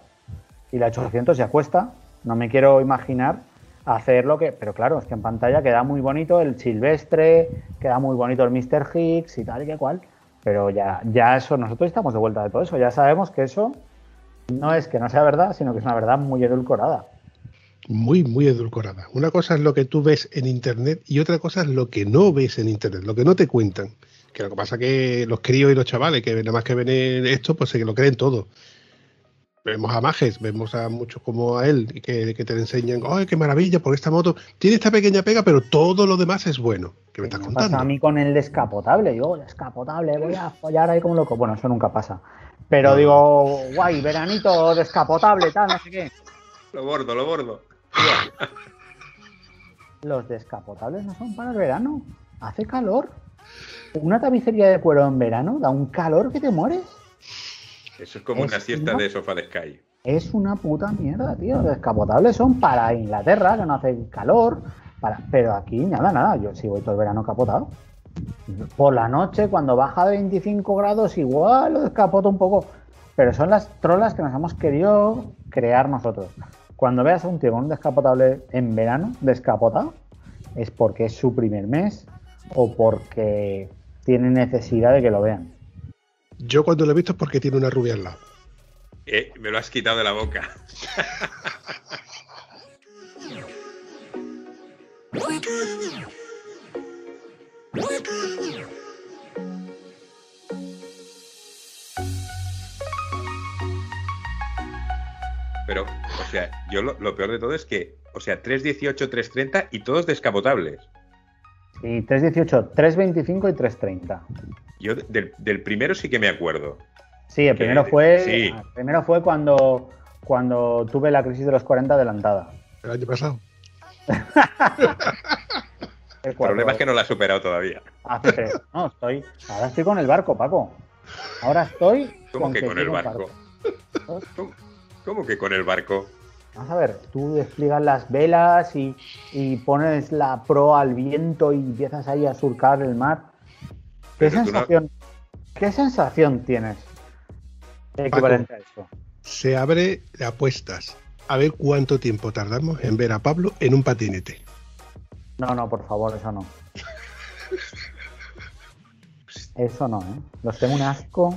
Y la 800 ya cuesta. No me quiero imaginar hacer lo que. Pero claro, es que en pantalla queda muy bonito el silvestre, queda muy bonito el Mr. Hicks y tal y que cual. Pero ya, ya eso, nosotros estamos de vuelta de todo eso. Ya sabemos que eso no es que no sea verdad, sino que es una verdad muy edulcorada. Muy, muy edulcorada. Una cosa es lo que tú ves en Internet y otra cosa es lo que no ves en Internet, lo que no te cuentan. Que lo que pasa es que los críos y los chavales que nada más que ven esto, pues se lo creen todo. Vemos a Majes, vemos a muchos como a él, que, que te enseñan, ¡ay, qué maravilla! Por esta moto tiene esta pequeña pega, pero todo lo demás es bueno. ¿Qué me estás contando? Pasa a mí con el descapotable, yo, descapotable, voy a follar ahí como loco. Bueno, eso nunca pasa. Pero digo, guay, veranito, descapotable, tal, no sé qué. Lo bordo, lo bordo. Los descapotables no son para el verano. Hace calor una tapicería de cuero en verano da un calor que te mueres. Eso es como una siesta de sofá de Sky. Es una puta mierda, tío. Descapotables son para Inglaterra, que no hace calor. Para... Pero aquí nada, nada. Yo sí voy todo el verano capotado. Por la noche, cuando baja de 25 grados, igual lo descapoto un poco. Pero son las trolas que nos hemos querido crear nosotros. Cuando veas a un tío con un descapotable en verano, descapotado, es porque es su primer mes o porque tiene necesidad de que lo vean. Yo cuando lo he visto es porque tiene una rubia al lado. Eh, me lo has quitado de la boca. Pero, o sea, yo lo, lo peor de todo es que, o sea, 318, 330 y todos descapotables. Y 318, 325 y 330. Yo de- del, del primero sí que me acuerdo. Sí, el Que- primero fue, sí. el primero fue cuando, cuando tuve la crisis de los 40 adelantada. El año pasado. El El problema es que no la he superado todavía. Hace tres. No, estoy. Ahora estoy con el barco, Paco. Ahora estoy. ¿Cómo que con el barco? ¿Cómo, cómo que con el barco? Vamos a ver, tú despliegas las velas y, y pones la proa al viento y empiezas ahí a surcar el mar. ¿Qué no- sensación, ¿qué sensación tienes equivalente a eso? Se abre de apuestas. A ver cuánto tiempo tardamos en ver a Pablo en un patinete. No, no, por favor, eso no. Eso no, ¿eh? Los tengo un asco.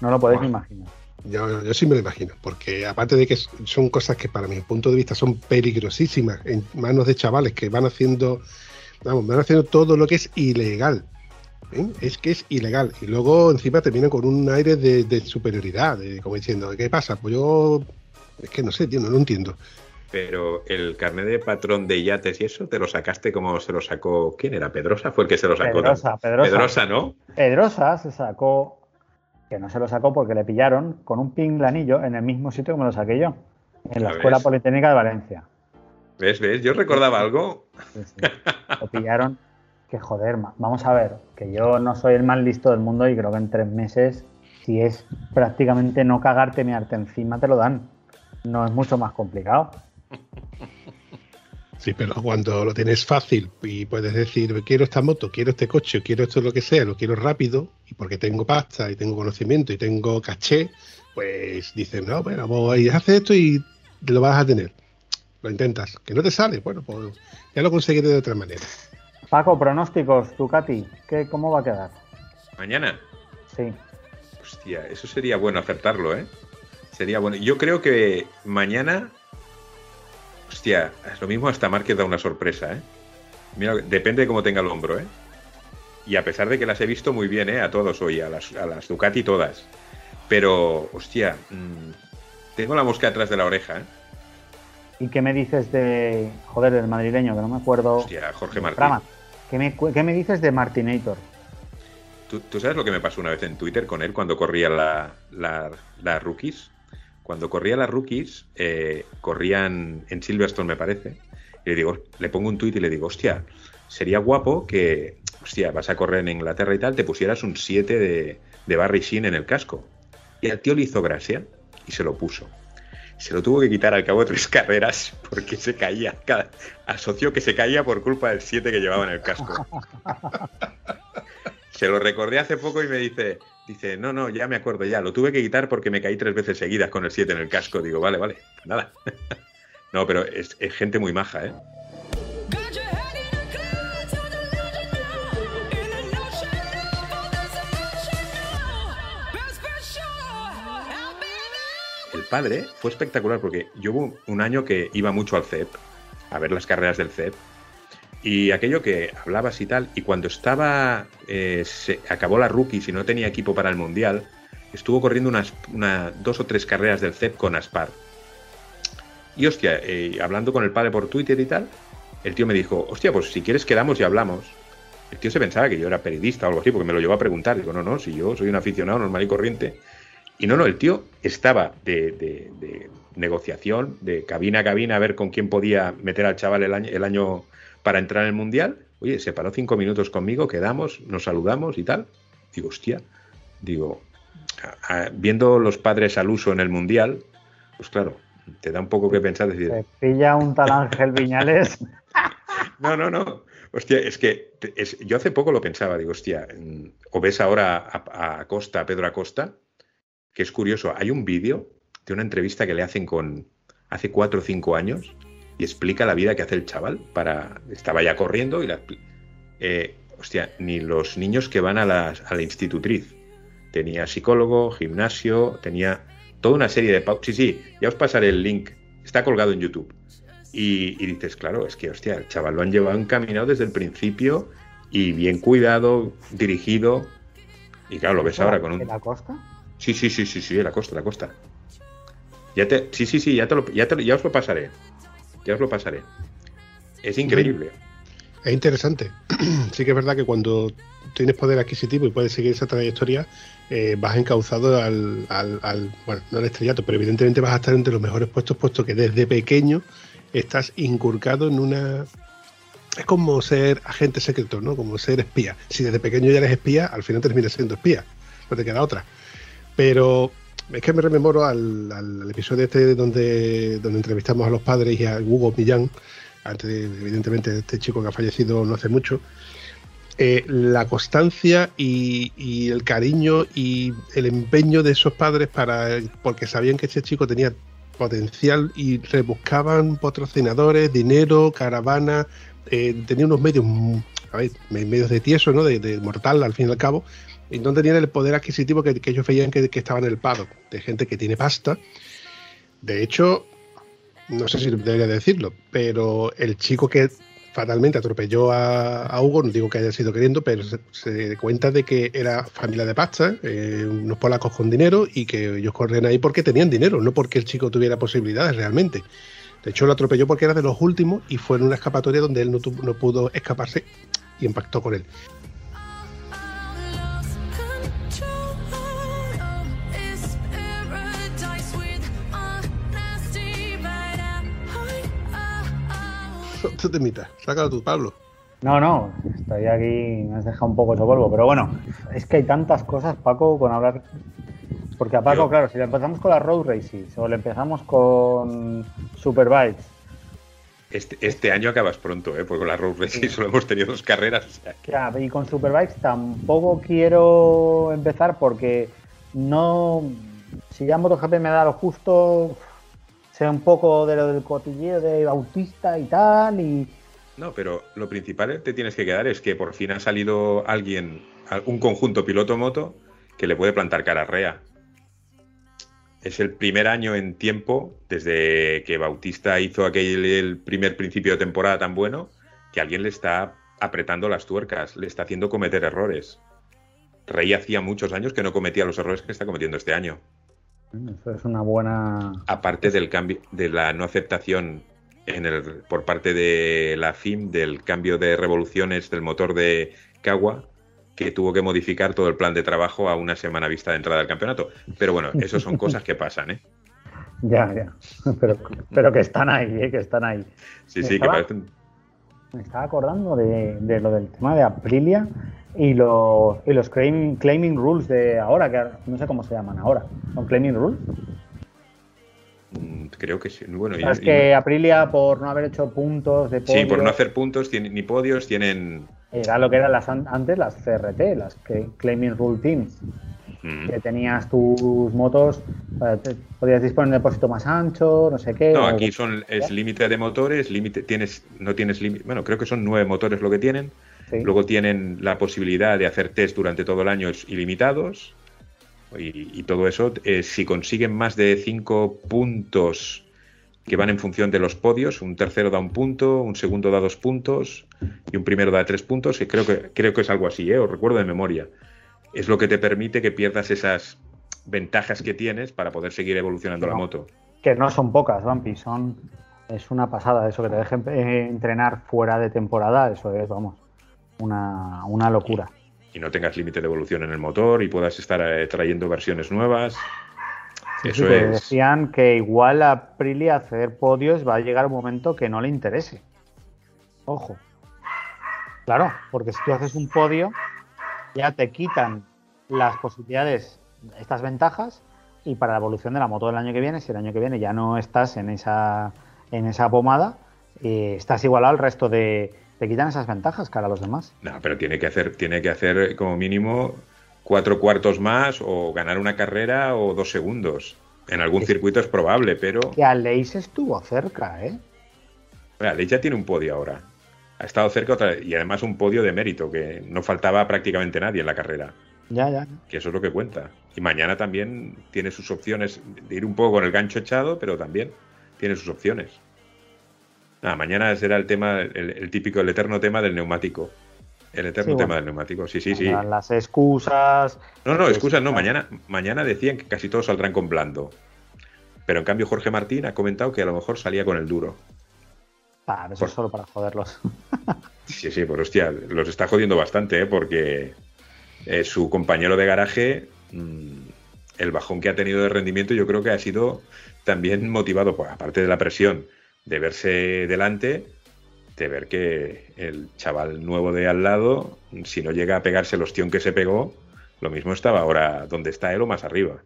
No lo podéis imaginar. Yo, yo sí me lo imagino, porque aparte de que son cosas que para mi punto de vista son peligrosísimas en manos de chavales que van haciendo, vamos, van haciendo todo lo que es ilegal. ¿eh? Es que es ilegal. Y luego encima terminan con un aire de, de superioridad, de, como diciendo, ¿qué pasa? Pues yo, es que no sé, tío, no lo entiendo. Pero el carnet de patrón de yates y eso, ¿te lo sacaste como se lo sacó? ¿Quién era? ¿Pedrosa? Fue el que se lo sacó. Pedrosa, Pedrosa. Pedrosa, ¿no? Pedrosa se sacó, que no se lo sacó porque le pillaron con un pinglanillo en el mismo sitio que me lo saqué yo, en la Escuela ves. Politécnica de Valencia. ¿Ves? ¿Ves? Yo recordaba algo. Sí, sí. Lo pillaron. Que joder, vamos a ver, que yo no soy el más listo del mundo y creo que en tres meses, si es prácticamente no cagarte, mearte encima, te lo dan. No es mucho más complicado. Sí, pero cuando lo tienes fácil y puedes decir, quiero esta moto, quiero este coche, quiero esto lo que sea, lo quiero rápido, y porque tengo pasta y tengo conocimiento y tengo caché, pues dicen, no, bueno, pues haz esto y lo vas a tener. Lo intentas. Que no te sale, bueno, pues ya lo conseguiré de otra manera. Paco, pronósticos, Ducati, ¿qué, ¿cómo va a quedar? Mañana. Sí. Hostia, eso sería bueno acertarlo, ¿eh? Sería bueno. Yo creo que mañana. Hostia, es lo mismo hasta Márquez da una sorpresa, ¿eh? Mira, depende de cómo tenga el hombro, ¿eh? Y a pesar de que las he visto muy bien, ¿eh? A todos hoy, a las, a las Ducati todas. Pero, hostia, mm, tengo la mosca atrás de la oreja, ¿eh? ¿Y qué me dices de, joder, del madrileño, que no me acuerdo? Hostia, Jorge Martín. ¿qué me, qué me dices de Martinator? ¿Tú, tú sabes lo que me pasó una vez en Twitter con él cuando corría la, la, la Rookies? Cuando corría las Rookies, eh, corrían en Silverstone, me parece. Y le digo, le pongo un tuit y le digo, hostia, sería guapo que, hostia, vas a correr en Inglaterra y tal, te pusieras un 7 de, de Barry Sheen en el casco. Y al tío le hizo gracia y se lo puso. Se lo tuvo que quitar al cabo de tres carreras porque se caía. Asoció que se caía por culpa del 7 que llevaba en el casco. Se lo recordé hace poco y me dice, dice, no, no, ya me acuerdo, ya, lo tuve que quitar porque me caí tres veces seguidas con el 7 en el casco. Digo, vale, vale, nada. no, pero es, es gente muy maja, ¿eh? El padre fue espectacular porque yo hubo un año que iba mucho al CEP, a ver las carreras del CEP, y aquello que hablabas y tal, y cuando estaba, eh, se acabó la rookie, si no tenía equipo para el Mundial, estuvo corriendo unas una- dos o tres carreras del CEP con Aspar. Y hostia, eh, hablando con el padre por Twitter y tal, el tío me dijo, hostia, pues si quieres quedamos y hablamos. El tío se pensaba que yo era periodista o algo así, porque me lo llevó a preguntar. Digo, no, no, si yo soy un aficionado normal y corriente. Y no, no, el tío estaba de, de- negociación, de cabina a cabina, a ver con quién podía meter al chaval el año, el año para entrar en el Mundial. Oye, se paró cinco minutos conmigo, quedamos, nos saludamos y tal. Digo, hostia, digo, a- a- viendo los padres al uso en el Mundial, pues claro, te da un poco que pensar, decir, Se pilla un tal Ángel Viñales. no, no, no. Hostia, es que te- es- yo hace poco lo pensaba, digo, hostia, mm, o ves ahora a, a Acosta, a Pedro Acosta, que es curioso, hay un vídeo de una entrevista que le hacen con hace cuatro o cinco años y explica la vida que hace el chaval para estaba ya corriendo y la eh, hostia, ni los niños que van a la, a la institutriz tenía psicólogo, gimnasio, tenía toda una serie de sí, sí, ya os pasaré el link, está colgado en YouTube. Y, y dices, claro, es que, hostia, el chaval lo han llevado encaminado desde el principio y bien cuidado, dirigido. Y claro, lo ves ahora con ¿En un... la costa? Sí, sí, sí, sí, sí, la costa, la costa. Ya te, sí, sí, sí, ya, te lo, ya, te lo- ya os lo pasaré. Ya os lo pasaré. Es increíble. Es interesante. sí que es verdad que cuando tienes poder adquisitivo y puedes seguir esa trayectoria, eh, vas encauzado al, al- al- bueno, no al estrellato, pero evidentemente vas a estar entre los mejores puestos, puesto que desde pequeño estás inculcado en una... Es como ser agente secreto, ¿no? Como ser espía. Si desde pequeño ya eres espía, al final terminas siendo espía. No te queda otra. Pero es que me rememoro al, episodio este donde, donde entrevistamos a los padres y a Hugo Millán, antes de, evidentemente de este chico que ha fallecido no hace mucho. eh, la constancia y, el cariño y el empeño de esos padres para porque sabían que ese chico tenía potencial y rebuscaban patrocinadores, dinero, caravana, eh, tenía unos medios, a ver, me- medios de tieso, ¿no? De mortal al fin y al cabo, y no tenían el poder adquisitivo que, ellos veían que, que estaba en el paddock, de gente que tiene pasta. De hecho, no sé si debería decirlo, pero el chico que fatalmente atropelló a, Hugo, no digo que haya sido queriendo, pero se, se cuenta de que era familia de pasta, eh, unos polacos con dinero y que ellos corren ahí porque tenían dinero, no porque el chico tuviera posibilidades realmente. De hecho, lo atropelló porque era de los últimos y fue en una escapatoria donde él no, no pudo escaparse y impactó con él. Tú te imitas, sácalo tú, Pablo. No, no, estoy aquí, me has dejado un poco hecho polvo, pero bueno, es que hay tantas cosas, Paco, con hablar. Porque a Paco, claro, si le empezamos con las road races o le empezamos con Superbikes, Este, este año acabas pronto, ¿eh? Porque con la Road Racing solo hemos tenido dos carreras. o sea que- ya, y con Superbikes tampoco quiero empezar porque no. Si ya MotoGP me da lo justo, sé un poco de lo del cotilleo de Bautista y tal, y No, pero lo principal que te tienes que quedar es que por fin ha salido alguien, un conjunto piloto-moto, que le puede plantar cara a Rea. Es el primer año en tiempo, desde que Bautista hizo aquel el primer principio de temporada tan bueno, que alguien le está apretando las tuercas, le está haciendo cometer errores. Rey hacía muchos años que no cometía los errores que está cometiendo este año. Eso es una buena. aparte del cambio de la no aceptación en el, por parte de la FIM del cambio de revoluciones del motor de Kawa que tuvo que modificar todo el plan de trabajo a una semana vista de entrada al campeonato. Pero bueno, eso son cosas que pasan, ¿eh? Ya, ya. Pero, pero que están ahí, ¿eh? que están ahí. Sí, Me sí, que estaba- parecen... Me estaba acordando de, de lo del tema de Aprilia y los, y los claim- claiming rules de ahora, que no sé cómo se llaman ahora. ¿Son claiming rules? mm, Creo que sí. Bueno, y- y- que Aprilia, por no haber hecho puntos de sí, por no hacer puntos tienen, ni podios, tienen... era lo que eran las an- antes las CRT, las que- claiming rule teams, mm, que tenías tus motos, eh, te- podías disponer de un depósito más ancho, no sé qué. No, aquí son es límite de motores, límite tienes no tienes límite, bueno, creo que son nueve motores lo que tienen. Sí. Luego tienen la posibilidad de hacer test durante todo el año ilimitados. Y, y todo eso, eh, si consiguen más de cinco puntos que van en función de los podios, un tercero da un punto, un segundo da dos puntos y un primero da tres puntos, que creo que, creo que es algo así, ¿eh? os recuerdo de memoria. Es lo que te permite que pierdas esas ventajas que tienes para poder seguir evolucionando la moto. que no son pocas, Vampi, son es una pasada eso que te dejen eh, entrenar fuera de temporada, eso es, vamos, una, una locura. Y no tengas límite de evolución en el motor y puedas estar eh, trayendo versiones nuevas. Sí, Eso sí, es. decían que igual a Aprilia hacer podios va a llegar un momento que no le interese. Ojo. Claro, porque si tú haces un podio, ya te quitan las posibilidades, estas ventajas, y para la evolución de la moto del año que viene, si el año que viene ya no estás en esa, en esa pomada, eh, estás igualado al resto de. Te quitan esas ventajas cara a los demás. No, pero tiene que hacer, tiene que hacer como mínimo cuatro cuartos más o ganar una carrera o dos segundos. En algún circuito es probable, pero Que Aleix estuvo cerca, ¿eh? Leigh ya tiene un podio ahora. Ha estado cerca otra vez y además un podio de mérito, que no faltaba prácticamente nadie en la carrera, Ya, ya. que eso es lo que cuenta. Y mañana también tiene sus opciones de ir un poco con el gancho echado, pero también tiene sus opciones. Nada, mañana será el tema, el, el típico, el eterno tema del neumático. El eterno Sí, tema bueno. del neumático, sí, sí, sí. Las- excusas. No, no, Pues, excusas, no. Mañana, mañana decían que casi todos saldrán con blando. Pero en cambio Jorge Martín ha comentado que a lo mejor salía con el duro. Ah, eso Por- es solo para joderlos. Sí, sí, pues hostia, los está jodiendo bastante, ¿eh? porque eh, su compañero de garaje, mm, el bajón que ha tenido de rendimiento, yo creo que ha sido también motivado, por, aparte de la presión de verse delante, de ver que el chaval nuevo de al lado, si no llega a pegarse el ostión que se pegó, lo mismo estaba ahora donde está él o más arriba.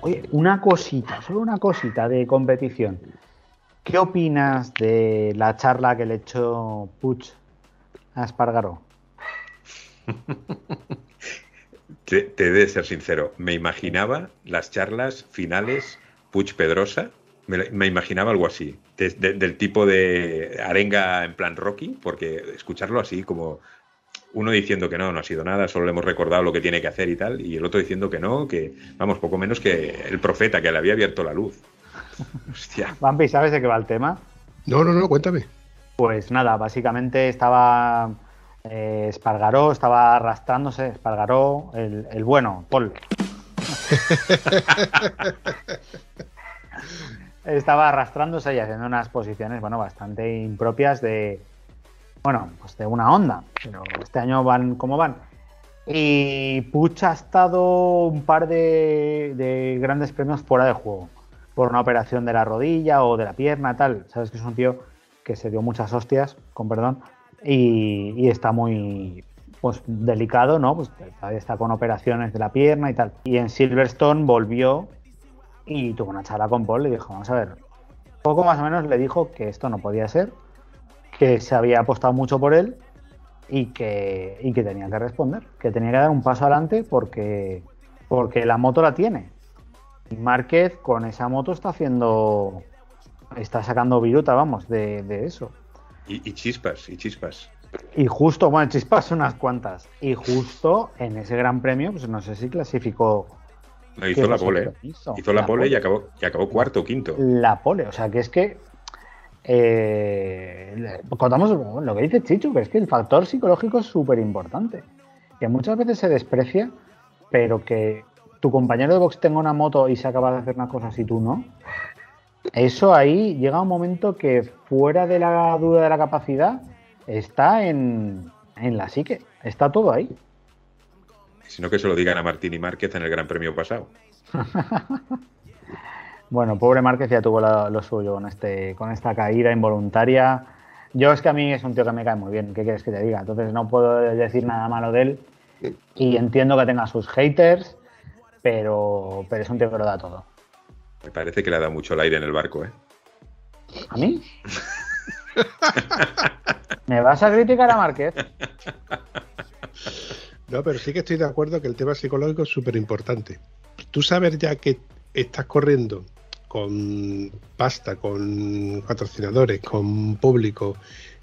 Oye, una cosita, solo una cosita de competición. ¿Qué opinas de la charla que le echó Puig a Espargaró? Te, te de ser sincero, me imaginaba las charlas finales Puig Pedrosa, me, imaginaba algo así, de- de- del tipo de arenga en plan Rocky, porque escucharlo así como uno diciendo que no, no ha sido nada, solo le hemos recordado lo que tiene que hacer y tal, y el otro diciendo que no, que vamos, poco menos que el profeta que le había abierto la luz. Hostia. Vampi, ¿sabes de qué va el tema? No, no, no, cuéntame. Pues nada, básicamente estaba eh, Espargaró, estaba arrastrándose, Espargaró, el, el bueno, Paul. estaba arrastrándose y haciendo unas posiciones, bueno, bastante impropias de, bueno, pues de una onda, pero este año van como van. Y Puch ha estado un par de, de grandes premios fuera de juego, por una operación de la rodilla o de la pierna, tal. Sabes que es un tío que se dio muchas hostias, con perdón, y, está muy pues delicado, ¿no? Pues está con operaciones de la pierna y tal. Y en Silverstone volvió y tuvo una charla con Paul y dijo, vamos a ver, poco más o menos le dijo que esto no podía ser, que se había apostado mucho por él y que, y que tenía que responder, que tenía que dar un paso adelante porque, porque la moto la tiene. Márquez con esa moto está haciendo, está sacando viruta, vamos, de, de eso. Y, y chispas, y chispas. Y justo, bueno, chispas unas cuantas. Y justo en ese gran premio, pues no sé si clasificó No, hizo ¿Qué la pole. Hizo Hizo la la pole y acabó, y acabó cuarto o quinto. la pole. O sea, que es que. eh, contamos lo que dice Chichu, que es que el factor psicológico es súper importante. Que muchas veces se desprecia, pero que tu compañero de box tenga una moto y se acaba de hacer una cosa si tú no. Eso ahí llega un momento que fuera de la duda de la capacidad está en, en la psique. Está todo ahí. Sino que se lo digan a Martín y Márquez en el Gran Premio pasado. Bueno, pobre Márquez ya tuvo la- lo suyo con, este, con esta caída involuntaria. Yo es que a mí es un tío que me cae muy bien, ¿qué quieres que te diga? Entonces no puedo decir nada malo de él y entiendo que tenga sus haters, pero, pero es un tío que lo da todo. Me parece que le ha dado mucho el aire en el barco, ¿eh? ¿A mí? ¿Me vas a criticar a Márquez? No, pero sí que estoy de acuerdo que el tema psicológico es súper importante. Tú sabes ya que estás corriendo con pasta, con patrocinadores, con público,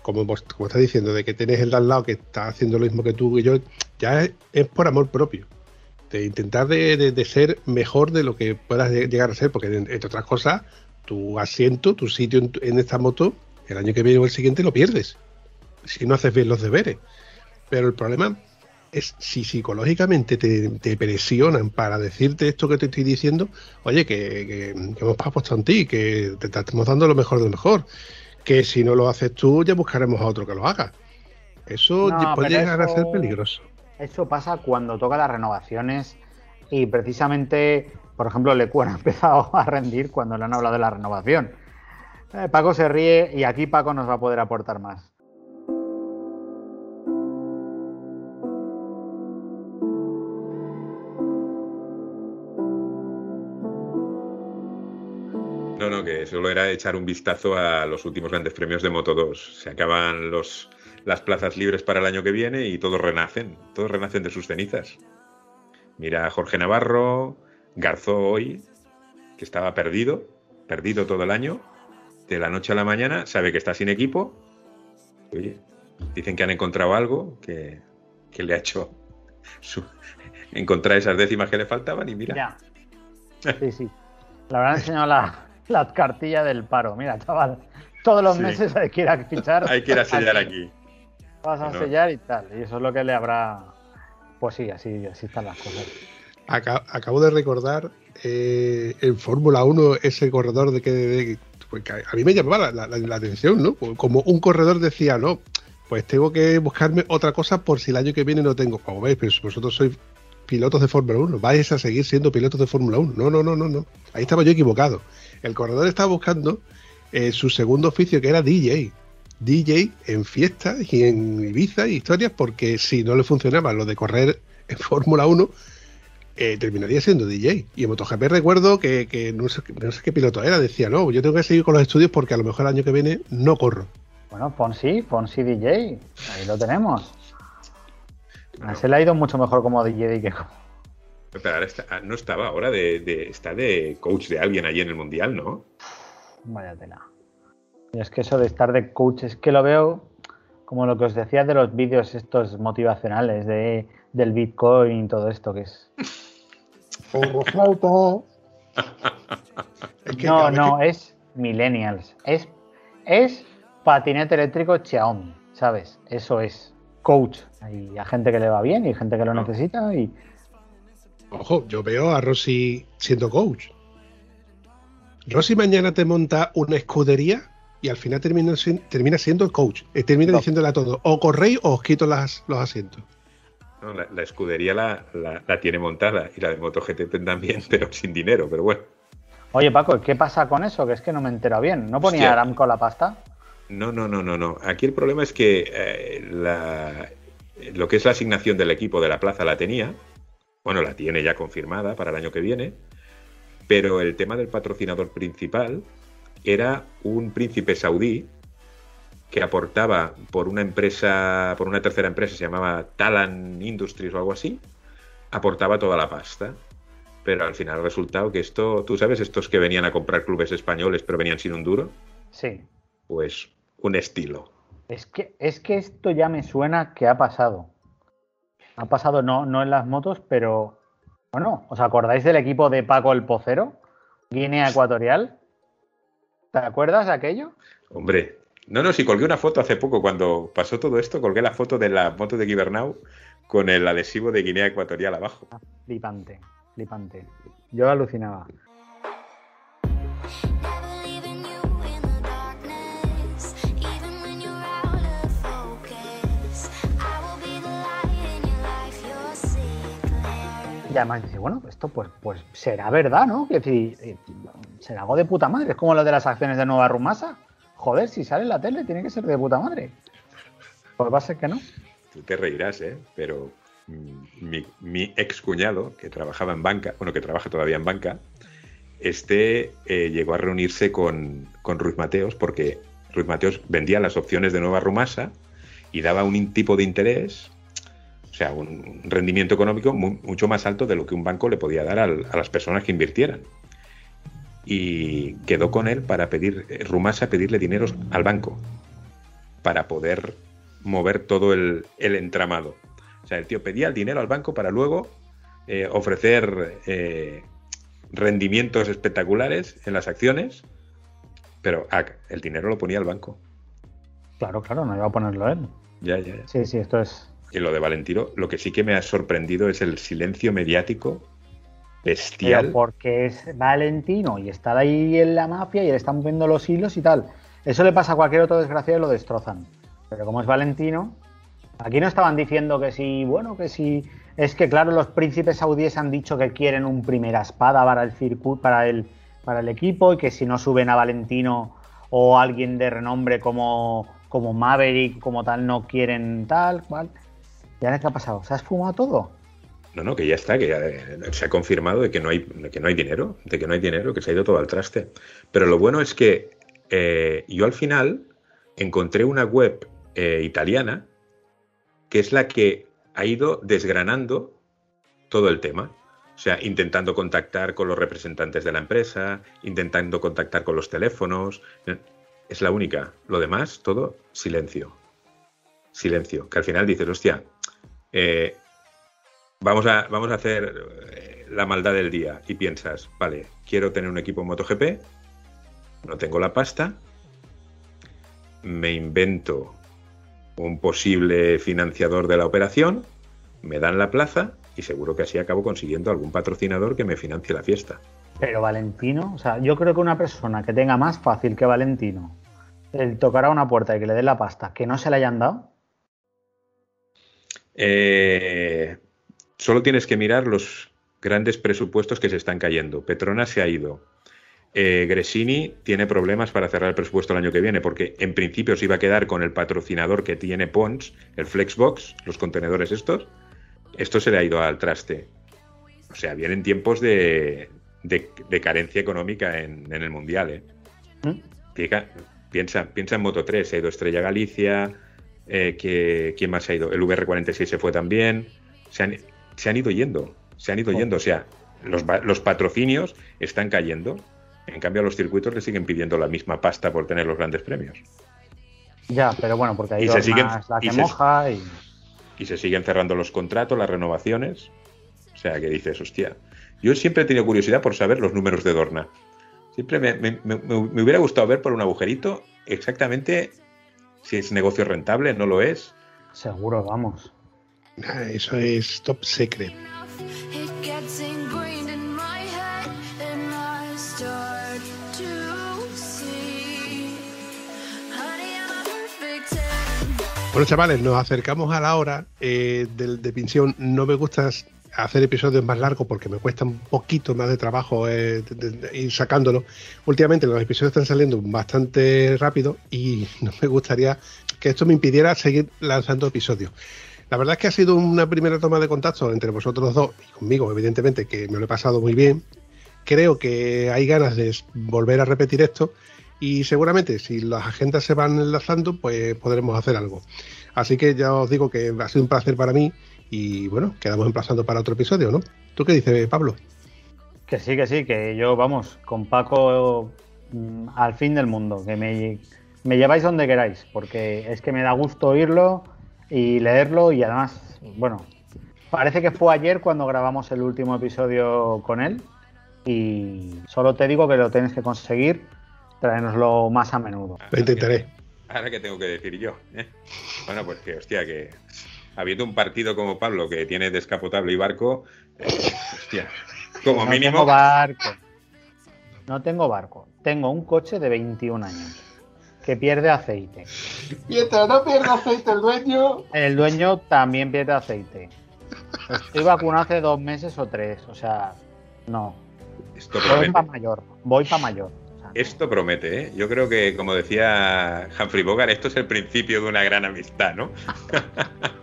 como, vos- como estás diciendo, de que tienes el de al lado que está haciendo lo mismo que tú y yo, ya es, es por amor propio. De intentar de, de- de ser mejor de lo que puedas llegar a ser, porque entre otras cosas, tu asiento, tu sitio en, en esta moto, el año que viene o el siguiente lo pierdes, si no haces bien los deberes. Pero el problema es si psicológicamente te, te presionan para decirte esto que te estoy diciendo, oye, que, que- que hemos apostado en ti, que te, estamos dando lo mejor de lo mejor, que si no lo haces tú ya buscaremos a otro que lo haga. Eso No, puede llegar a ser peligroso. Eso pasa cuando toca las renovaciones y precisamente, por ejemplo, Lecuen ha empezado a rendir cuando le han hablado de la renovación. Eh, Paco se ríe y aquí Paco nos va a poder aportar más. No, no, que solo era echar un vistazo a los últimos grandes premios de Moto 2. Se acaban los, las plazas libres para el año que viene y todos renacen, todos renacen de sus cenizas. Mira a Jorge Navarro, Garzó hoy, que estaba perdido, perdido todo el año, de la noche a la mañana, sabe que está sin equipo. Oye, dicen que han encontrado algo que, que le ha hecho su- encontrar esas décimas que le faltaban y mira. Ya. Sí, sí. Le habrán enseñado la, la cartilla del paro. Mira, chaval, todos los Sí. meses hay que ir a fichar. Hay que ir a sellar aquí. Vas a No. sellar y tal. Y eso es lo que le habrá. Pues sí, así, así están las cosas. Aca- acabo de recordar eh, en Fórmula 1 ese corredor de que de- pues que a mí me llamaba la, la- la atención, ¿no? Como un corredor decía, no, pues tengo que buscarme otra cosa por si el año que viene no tengo. Como veis, pues vosotros sois pilotos de Fórmula 1, vais a seguir siendo pilotos de Fórmula 1. No, no, no, no, no. Ahí estaba yo equivocado. El corredor estaba buscando eh, su segundo oficio que era DJ. DJ en fiestas y en Ibiza y historias, porque si no le funcionaba lo de correr en Fórmula 1, eh, terminaría siendo DJ. Y en MotoGP recuerdo que, que no, sé, no sé qué piloto era, decía, no, yo tengo que seguir con los estudios porque a lo mejor el año que viene no corro. Bueno, Fonsi, Fonsi DJ. Ahí lo tenemos. A ese le ha ido mucho mejor como DJ que como. Pero ahora está- ah, no estaba ahora de, de- está de coach de alguien allí en el mundial, ¿no? Vaya tela. Y es que eso de estar de coach es que lo veo como lo que os decía de los vídeos estos motivacionales de, del Bitcoin y todo esto que es. Que No, no, que- es millennials. Es, es patinete eléctrico Xiaomi, ¿sabes? Eso es. Coach. Hay a gente que le va bien y gente que lo necesita y Ojo, yo veo a Rossi siendo coach. Rossi mañana te monta una escudería y al final termina, siendo el coach. Eh, termina No. diciéndole a todos, o corréis o os quito las, los asientos. No, la, la escudería la, la- la tiene montada y la de MotoGP también, pero sin dinero, pero bueno. Oye, Paco, ¿qué pasa con eso? Que es que no me entero bien. ¿No ponía Hostia. Aramco la pasta? No, no, no, no, no. Aquí el problema es que eh, la- lo que es la asignación del equipo de la plaza la tenía, bueno, la tiene ya confirmada para el año que viene, pero el tema del patrocinador principal era un príncipe saudí que aportaba por una empresa, por una tercera empresa, se llamaba Talan Industries o algo así, aportaba toda la pasta. Pero al final ha resultado que esto, tú sabes, estos que venían a comprar clubes españoles pero venían sin un duro, Sí. pues un estilo. Es que, es que esto ya me suena que ha pasado. Ha pasado no, no en las motos, pero. Bueno, ¿os acordáis del equipo de Paco el Pocero? Guinea Ecuatorial. ¿Te acuerdas de aquello? Hombre, no, no, si colgué una foto hace poco, cuando pasó todo esto, colgué la foto de la moto de Gibernau con el adhesivo de Guinea Ecuatorial abajo. Flipante, flipante. Yo alucinaba. Y además dice, bueno, esto pues, pues será verdad, ¿no? Que si, eh, será algo de puta madre. Es como lo de las acciones de Nueva Rumasa. Joder, si sale en la tele tiene que ser de puta madre. Pues va a ser que no. Tú te reirás, ¿eh? Pero mm, mi, mi ex cuñado, que trabajaba en banca, bueno, que trabaja todavía en banca, este eh, llegó a reunirse con, con Ruiz Mateos porque Ruiz Mateos vendía las opciones de Nueva Rumasa y daba un tipo de interés, o sea, un rendimiento económico mu- mucho más alto de lo que un banco le podía dar al- a las personas que invirtieran. Y quedó con él para pedir, eh, Rumasa pedirle dinero al banco para poder mover todo el, el entramado. O sea, el tío pedía el dinero al banco para luego eh, ofrecer eh, rendimientos espectaculares en las acciones, pero ah, el dinero lo ponía el banco. Claro, claro, no iba a ponerlo él. Ya, ya, ya. Sí, sí, esto es. Y lo de Valentino, lo que sí que me ha sorprendido es el silencio mediático bestial. porque es Valentino y está ahí en la mafia y le están moviendo los hilos y tal. Eso le pasa a cualquier otro desgraciado y lo destrozan. Pero como es Valentino, aquí no estaban diciendo que sí, bueno, que sí. Es que claro, los príncipes saudíes han dicho que quieren un primera espada para el circuito, para el, para el equipo, y que si no suben a Valentino o alguien de renombre como, como Maverick, como tal, no quieren tal, cual. ¿Y ahora qué ha pasado? ¿Se ha esfumado todo? No, no, que ya está, que ya, eh, se ha confirmado de que no hay, de que no hay dinero, de que no hay dinero, que se ha ido todo al traste. Pero lo bueno es que eh, yo al final encontré una web eh, italiana que es la que ha ido desgranando todo el tema. O sea, intentando contactar con los representantes de la empresa, intentando contactar con los teléfonos. Es la única. Lo demás, todo silencio. Silencio. Que al final dices, hostia, eh, vamos, a, vamos a hacer eh, la maldad del día y piensas, vale, quiero tener un equipo en MotoGP, no tengo la pasta, me invento un posible financiador de la operación, me dan la plaza y seguro que así acabo consiguiendo algún patrocinador que me financie la fiesta. Pero Valentino, o sea, yo creo que una persona que tenga más fácil que Valentino el tocar a una puerta y que le den la pasta que no se le hayan dado, Eh, solo tienes que mirar los grandes presupuestos que se están cayendo. Petronas se ha ido. Eh, Gresini tiene problemas para cerrar el presupuesto el año que viene, porque en principio se iba a quedar con el patrocinador que tiene Pons, el Flexbox, los contenedores estos. Esto se le ha ido al traste. O sea, vienen tiempos de, de- de carencia económica en, en el Mundial. ¿eh? ¿Mm? Piensa, piensa en Moto 3, se ha ido Estrella Galicia, eh, que, ¿quién más se ha ido? El VR46 se fue también. Se han, se han ido yendo, se han ido Oh. yendo. O sea, los, los patrocinios están cayendo. En cambio, a los circuitos le siguen pidiendo la misma pasta por tener los grandes premios. ya, pero bueno, porque ahí Y se siguen- más la y que se- moja y. Y se siguen cerrando los contratos, las renovaciones. O sea, que dices, hostia. Yo siempre he tenido curiosidad por saber los números de Dorna. Siempre me, me- me- me hubiera gustado ver por un agujerito exactamente si es negocio rentable, no lo es. Seguro, vamos. Ah, Eso es top secret. Bueno, chavales, nos acercamos a la hora eh, del de pinción. No me gusta hacer episodios más largos porque me cuesta un poquito más de trabajo eh, ir sacándolo. Últimamente los episodios están saliendo bastante rápido y no me gustaría que esto me impidiera seguir lanzando episodios. La verdad es que ha sido una primera toma de contacto entre vosotros dos y conmigo, evidentemente, que me lo he pasado muy bien. Creo que hay ganas de volver a repetir esto y seguramente si las agendas se van enlazando, pues podremos hacer algo. Así que ya os digo que ha sido un placer para mí y bueno, quedamos emplazando para otro episodio, ¿no? ¿Tú qué dices, Pablo? Que sí, que sí, que yo, vamos, con Paco mm, al fin del mundo, que me, me lleváis donde queráis, porque es que me da gusto oírlo y leerlo y además, bueno, parece que fue ayer cuando grabamos el último episodio con él y solo te digo que lo tienes que conseguir, traernoslo más a menudo. Lo intentaré. Ahora que tengo que decir yo. ¿eh? Bueno, pues que, hostia, que habiendo un partido como Pablo que tiene descapotable y barco, eh, hostia, como no mínimo. tengo barco. No tengo barco. Tengo un coche de 21 años que pierde aceite. Mientras no pierda aceite el dueño, El dueño también pierde aceite. Estoy vacunado hace dos meses o tres. O sea, no. Esto Voy para mayor. Voy para mayor. Esto promete, ¿eh? Yo creo que, como decía Humphrey Bogart, esto es el principio de una gran amistad, ¿no?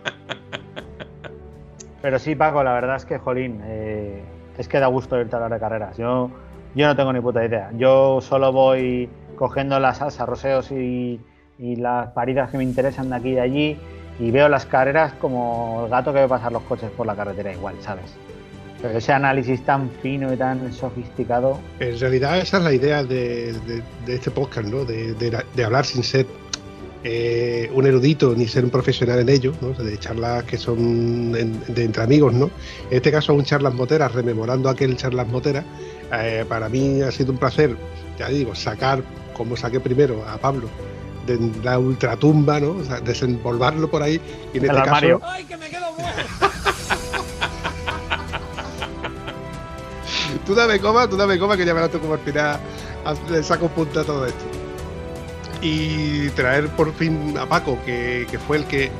Pero sí, Paco, la verdad es que, jolín, eh, es que da gusto irte a hablar de carreras. Yo, yo no tengo ni puta idea. Yo solo voy cogiendo las salsas, roseos y, y las paridas que me interesan de aquí y de allí y veo las carreras como el gato que ve pasar los coches por la carretera igual, ¿sabes? Pero ese análisis tan fino y tan sofisticado, En realidad esa es la idea de, de- este podcast, ¿no? De, de- de hablar sin ser eh, un erudito ni ser un profesional en ello, ¿no? De charlas que son en- de entre amigos, ¿no? En este caso un charlas moteras, rememorando aquel charlas moteras. eh, para mí ha sido un placer, ya digo, sacar, como saqué primero a Pablo, de la ultratumba, ¿no? O sea, desenvolverlo por ahí y en El este armario. caso tú dame coma, tú dame coma, que ya verás tú cómo al final le saco punta a todo esto. Y traer por fin a Paco, que, que fue el que,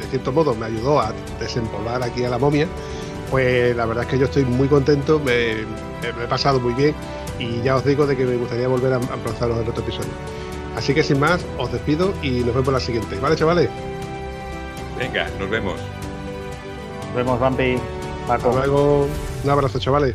de cierto modo, me ayudó a desempolvar aquí a la momia, pues la verdad es que yo estoy muy contento, me, me- me he pasado muy bien y ya os digo de que me gustaría volver a a emplazaros en otro episodio. Así que sin más, os despido y nos vemos la siguiente. ¿Vale, chavales? Venga, nos vemos. nos vemos, Vampi, Hasta Paco. luego. Un abrazo, chavales.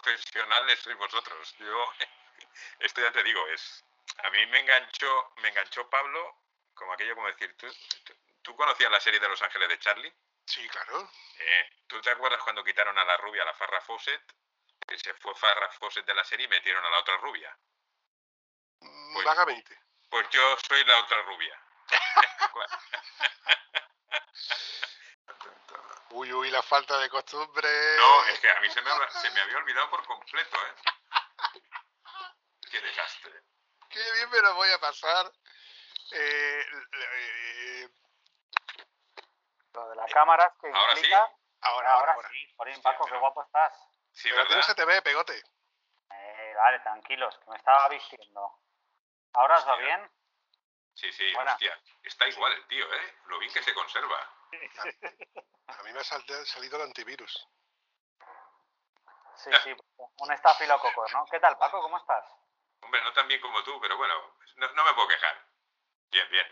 Profesionales sois vosotros. Yo, esto ya te digo, es. A mí me enganchó, me enganchó Pablo, como aquello como decir, ¿tú, tú, conocías la serie de Los Ángeles de Charlie? Sí, claro. Eh, ¿Tú te acuerdas cuando quitaron a la rubia, a la Farrah Fawcett? Que se fue Farrah Fawcett de la serie y metieron a la otra rubia. Mm, Pues- Vagamente. Pues yo soy la otra rubia. Uy, uy, la falta de costumbre. No, es que a mí se me, se me había olvidado por completo, ¿eh? Qué desastre. Qué bien me lo voy a pasar. Eh, eh, Lo de la cámara es que Ahora sí. implica... ahora, ahora, ahora. sí. Jorín, Paco, qué guapo estás. Sí, Pero a ti no ¿verdad? se te ve, pegote. Eh, vale, tranquilos, que me estaba vistiendo. ¿Ahora os va Hostia. bien? Sí, sí, Buena. hostia. Está igual el tío, ¿eh? Lo bien que se conserva. A mí me ha sal- salido el antivirus. Sí, sí, un estafilococos, ¿no? ¿Qué tal, Paco? ¿Cómo estás? Hombre, no tan bien como tú, pero bueno, no, no me puedo quejar. Bien, bien.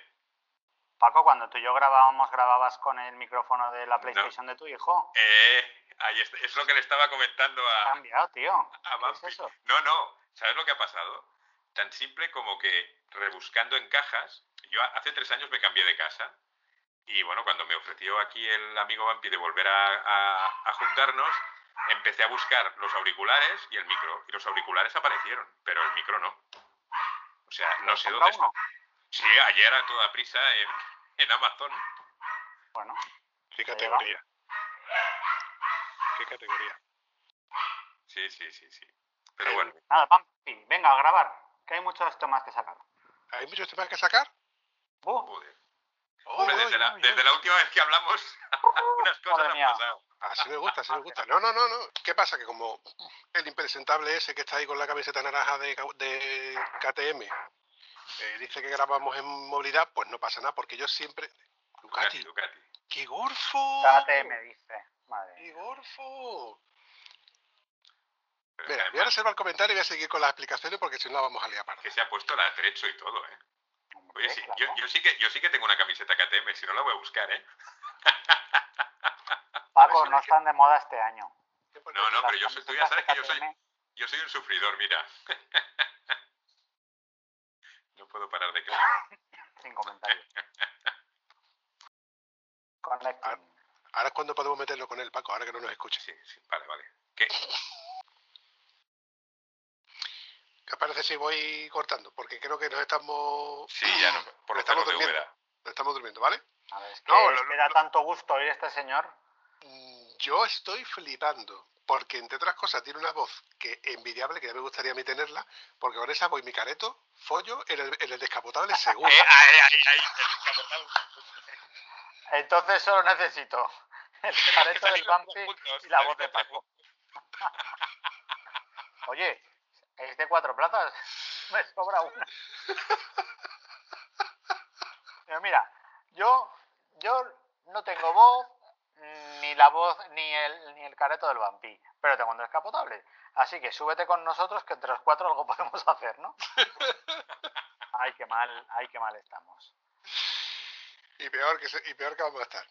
Paco, cuando tú y yo grabábamos, grababas con el micrófono de la PlayStation de tu hijo. Eh, ahí está. Es lo que le estaba comentando Ha a, cambiado, tío. a ¿Qué es eso? No, no. ¿Sabes lo que ha pasado? Tan simple como que rebuscando en cajas, yo hace tres años me cambié de casa y bueno, cuando me ofreció aquí el amigo Vampi de volver a, a- a juntarnos, empecé a buscar los auriculares y el micro. Y los auriculares aparecieron, pero el micro no. O sea, no sé ¿Compra dónde está. Sí, ayer a toda prisa en, en Amazon. Bueno, Qué ¿Te categoría. Qué categoría. Sí, sí, sí, sí. Pero bueno, nada, Pampi, venga a grabar, que hay muchos temas que sacar. ¿Hay muchos temas que sacar? Uh, joder. Oh, Hombre, uy, desde, la, uy, desde uy. la última vez que hablamos, unas cosas han mía. pasado. Así me gusta, así me gusta. No, no, no, no. ¿Qué pasa? Que como el impresentable ese que está ahí con la camiseta naranja de, de KTM eh, dice que grabamos en movilidad, pues no pasa nada, porque yo siempre... Ducati, Ducati, Ducati. ¡qué gorfo! KTM dice. Madre ¡Qué gorfo! Pero Mira, voy a reservar el comentario y voy a seguir con las explicaciones porque si no la vamos a liar parda. que se ha puesto el atrecho y todo, ¿eh? Hombre, Oye, sí, claro. yo, yo sí que, yo sí que tengo una camiseta KTM, si no la voy a buscar, ¿eh? Paco, Pues no están de moda este año. No, no, pero yo soy, tú ya sabes que yo soy, yo soy un sufridor, mira. No puedo parar de creer. Sin comentarios. Connecting. Ahora es cuando podemos meterlo con él, Paco, ahora que no nos escuche. Sí, sí, vale, vale. ¿Qué? ¿Qué os parece si voy cortando? Porque creo que nos estamos... Sí, ya no, por estamos durmiendo. Nos estamos durmiendo, ¿vale? A ver, es que, No, es lo- que lo- da lo- tanto gusto oír a este señor. Mm, Yo estoy flipando, porque entre otras cosas tiene una voz que envidiable, que ya me gustaría a mí tenerla, porque con esa voy mi careto, follo en el, en el descapotable seguro. Eh, ahí, ahí, ahí, el descapotable. Entonces solo necesito el careto del Bumpy y la voz de. Paco. Oye, es de cuatro plazas. Me sobra una. Pero mira, yo, yo no tengo voz, ni la voz, ni el, ni el careto del vampi, pero tengo un descapotable. Así que súbete con nosotros que entre los cuatro algo podemos hacer, ¿no? Ay, qué mal, ay, qué mal estamos. Y peor que, y peor que vamos a estar.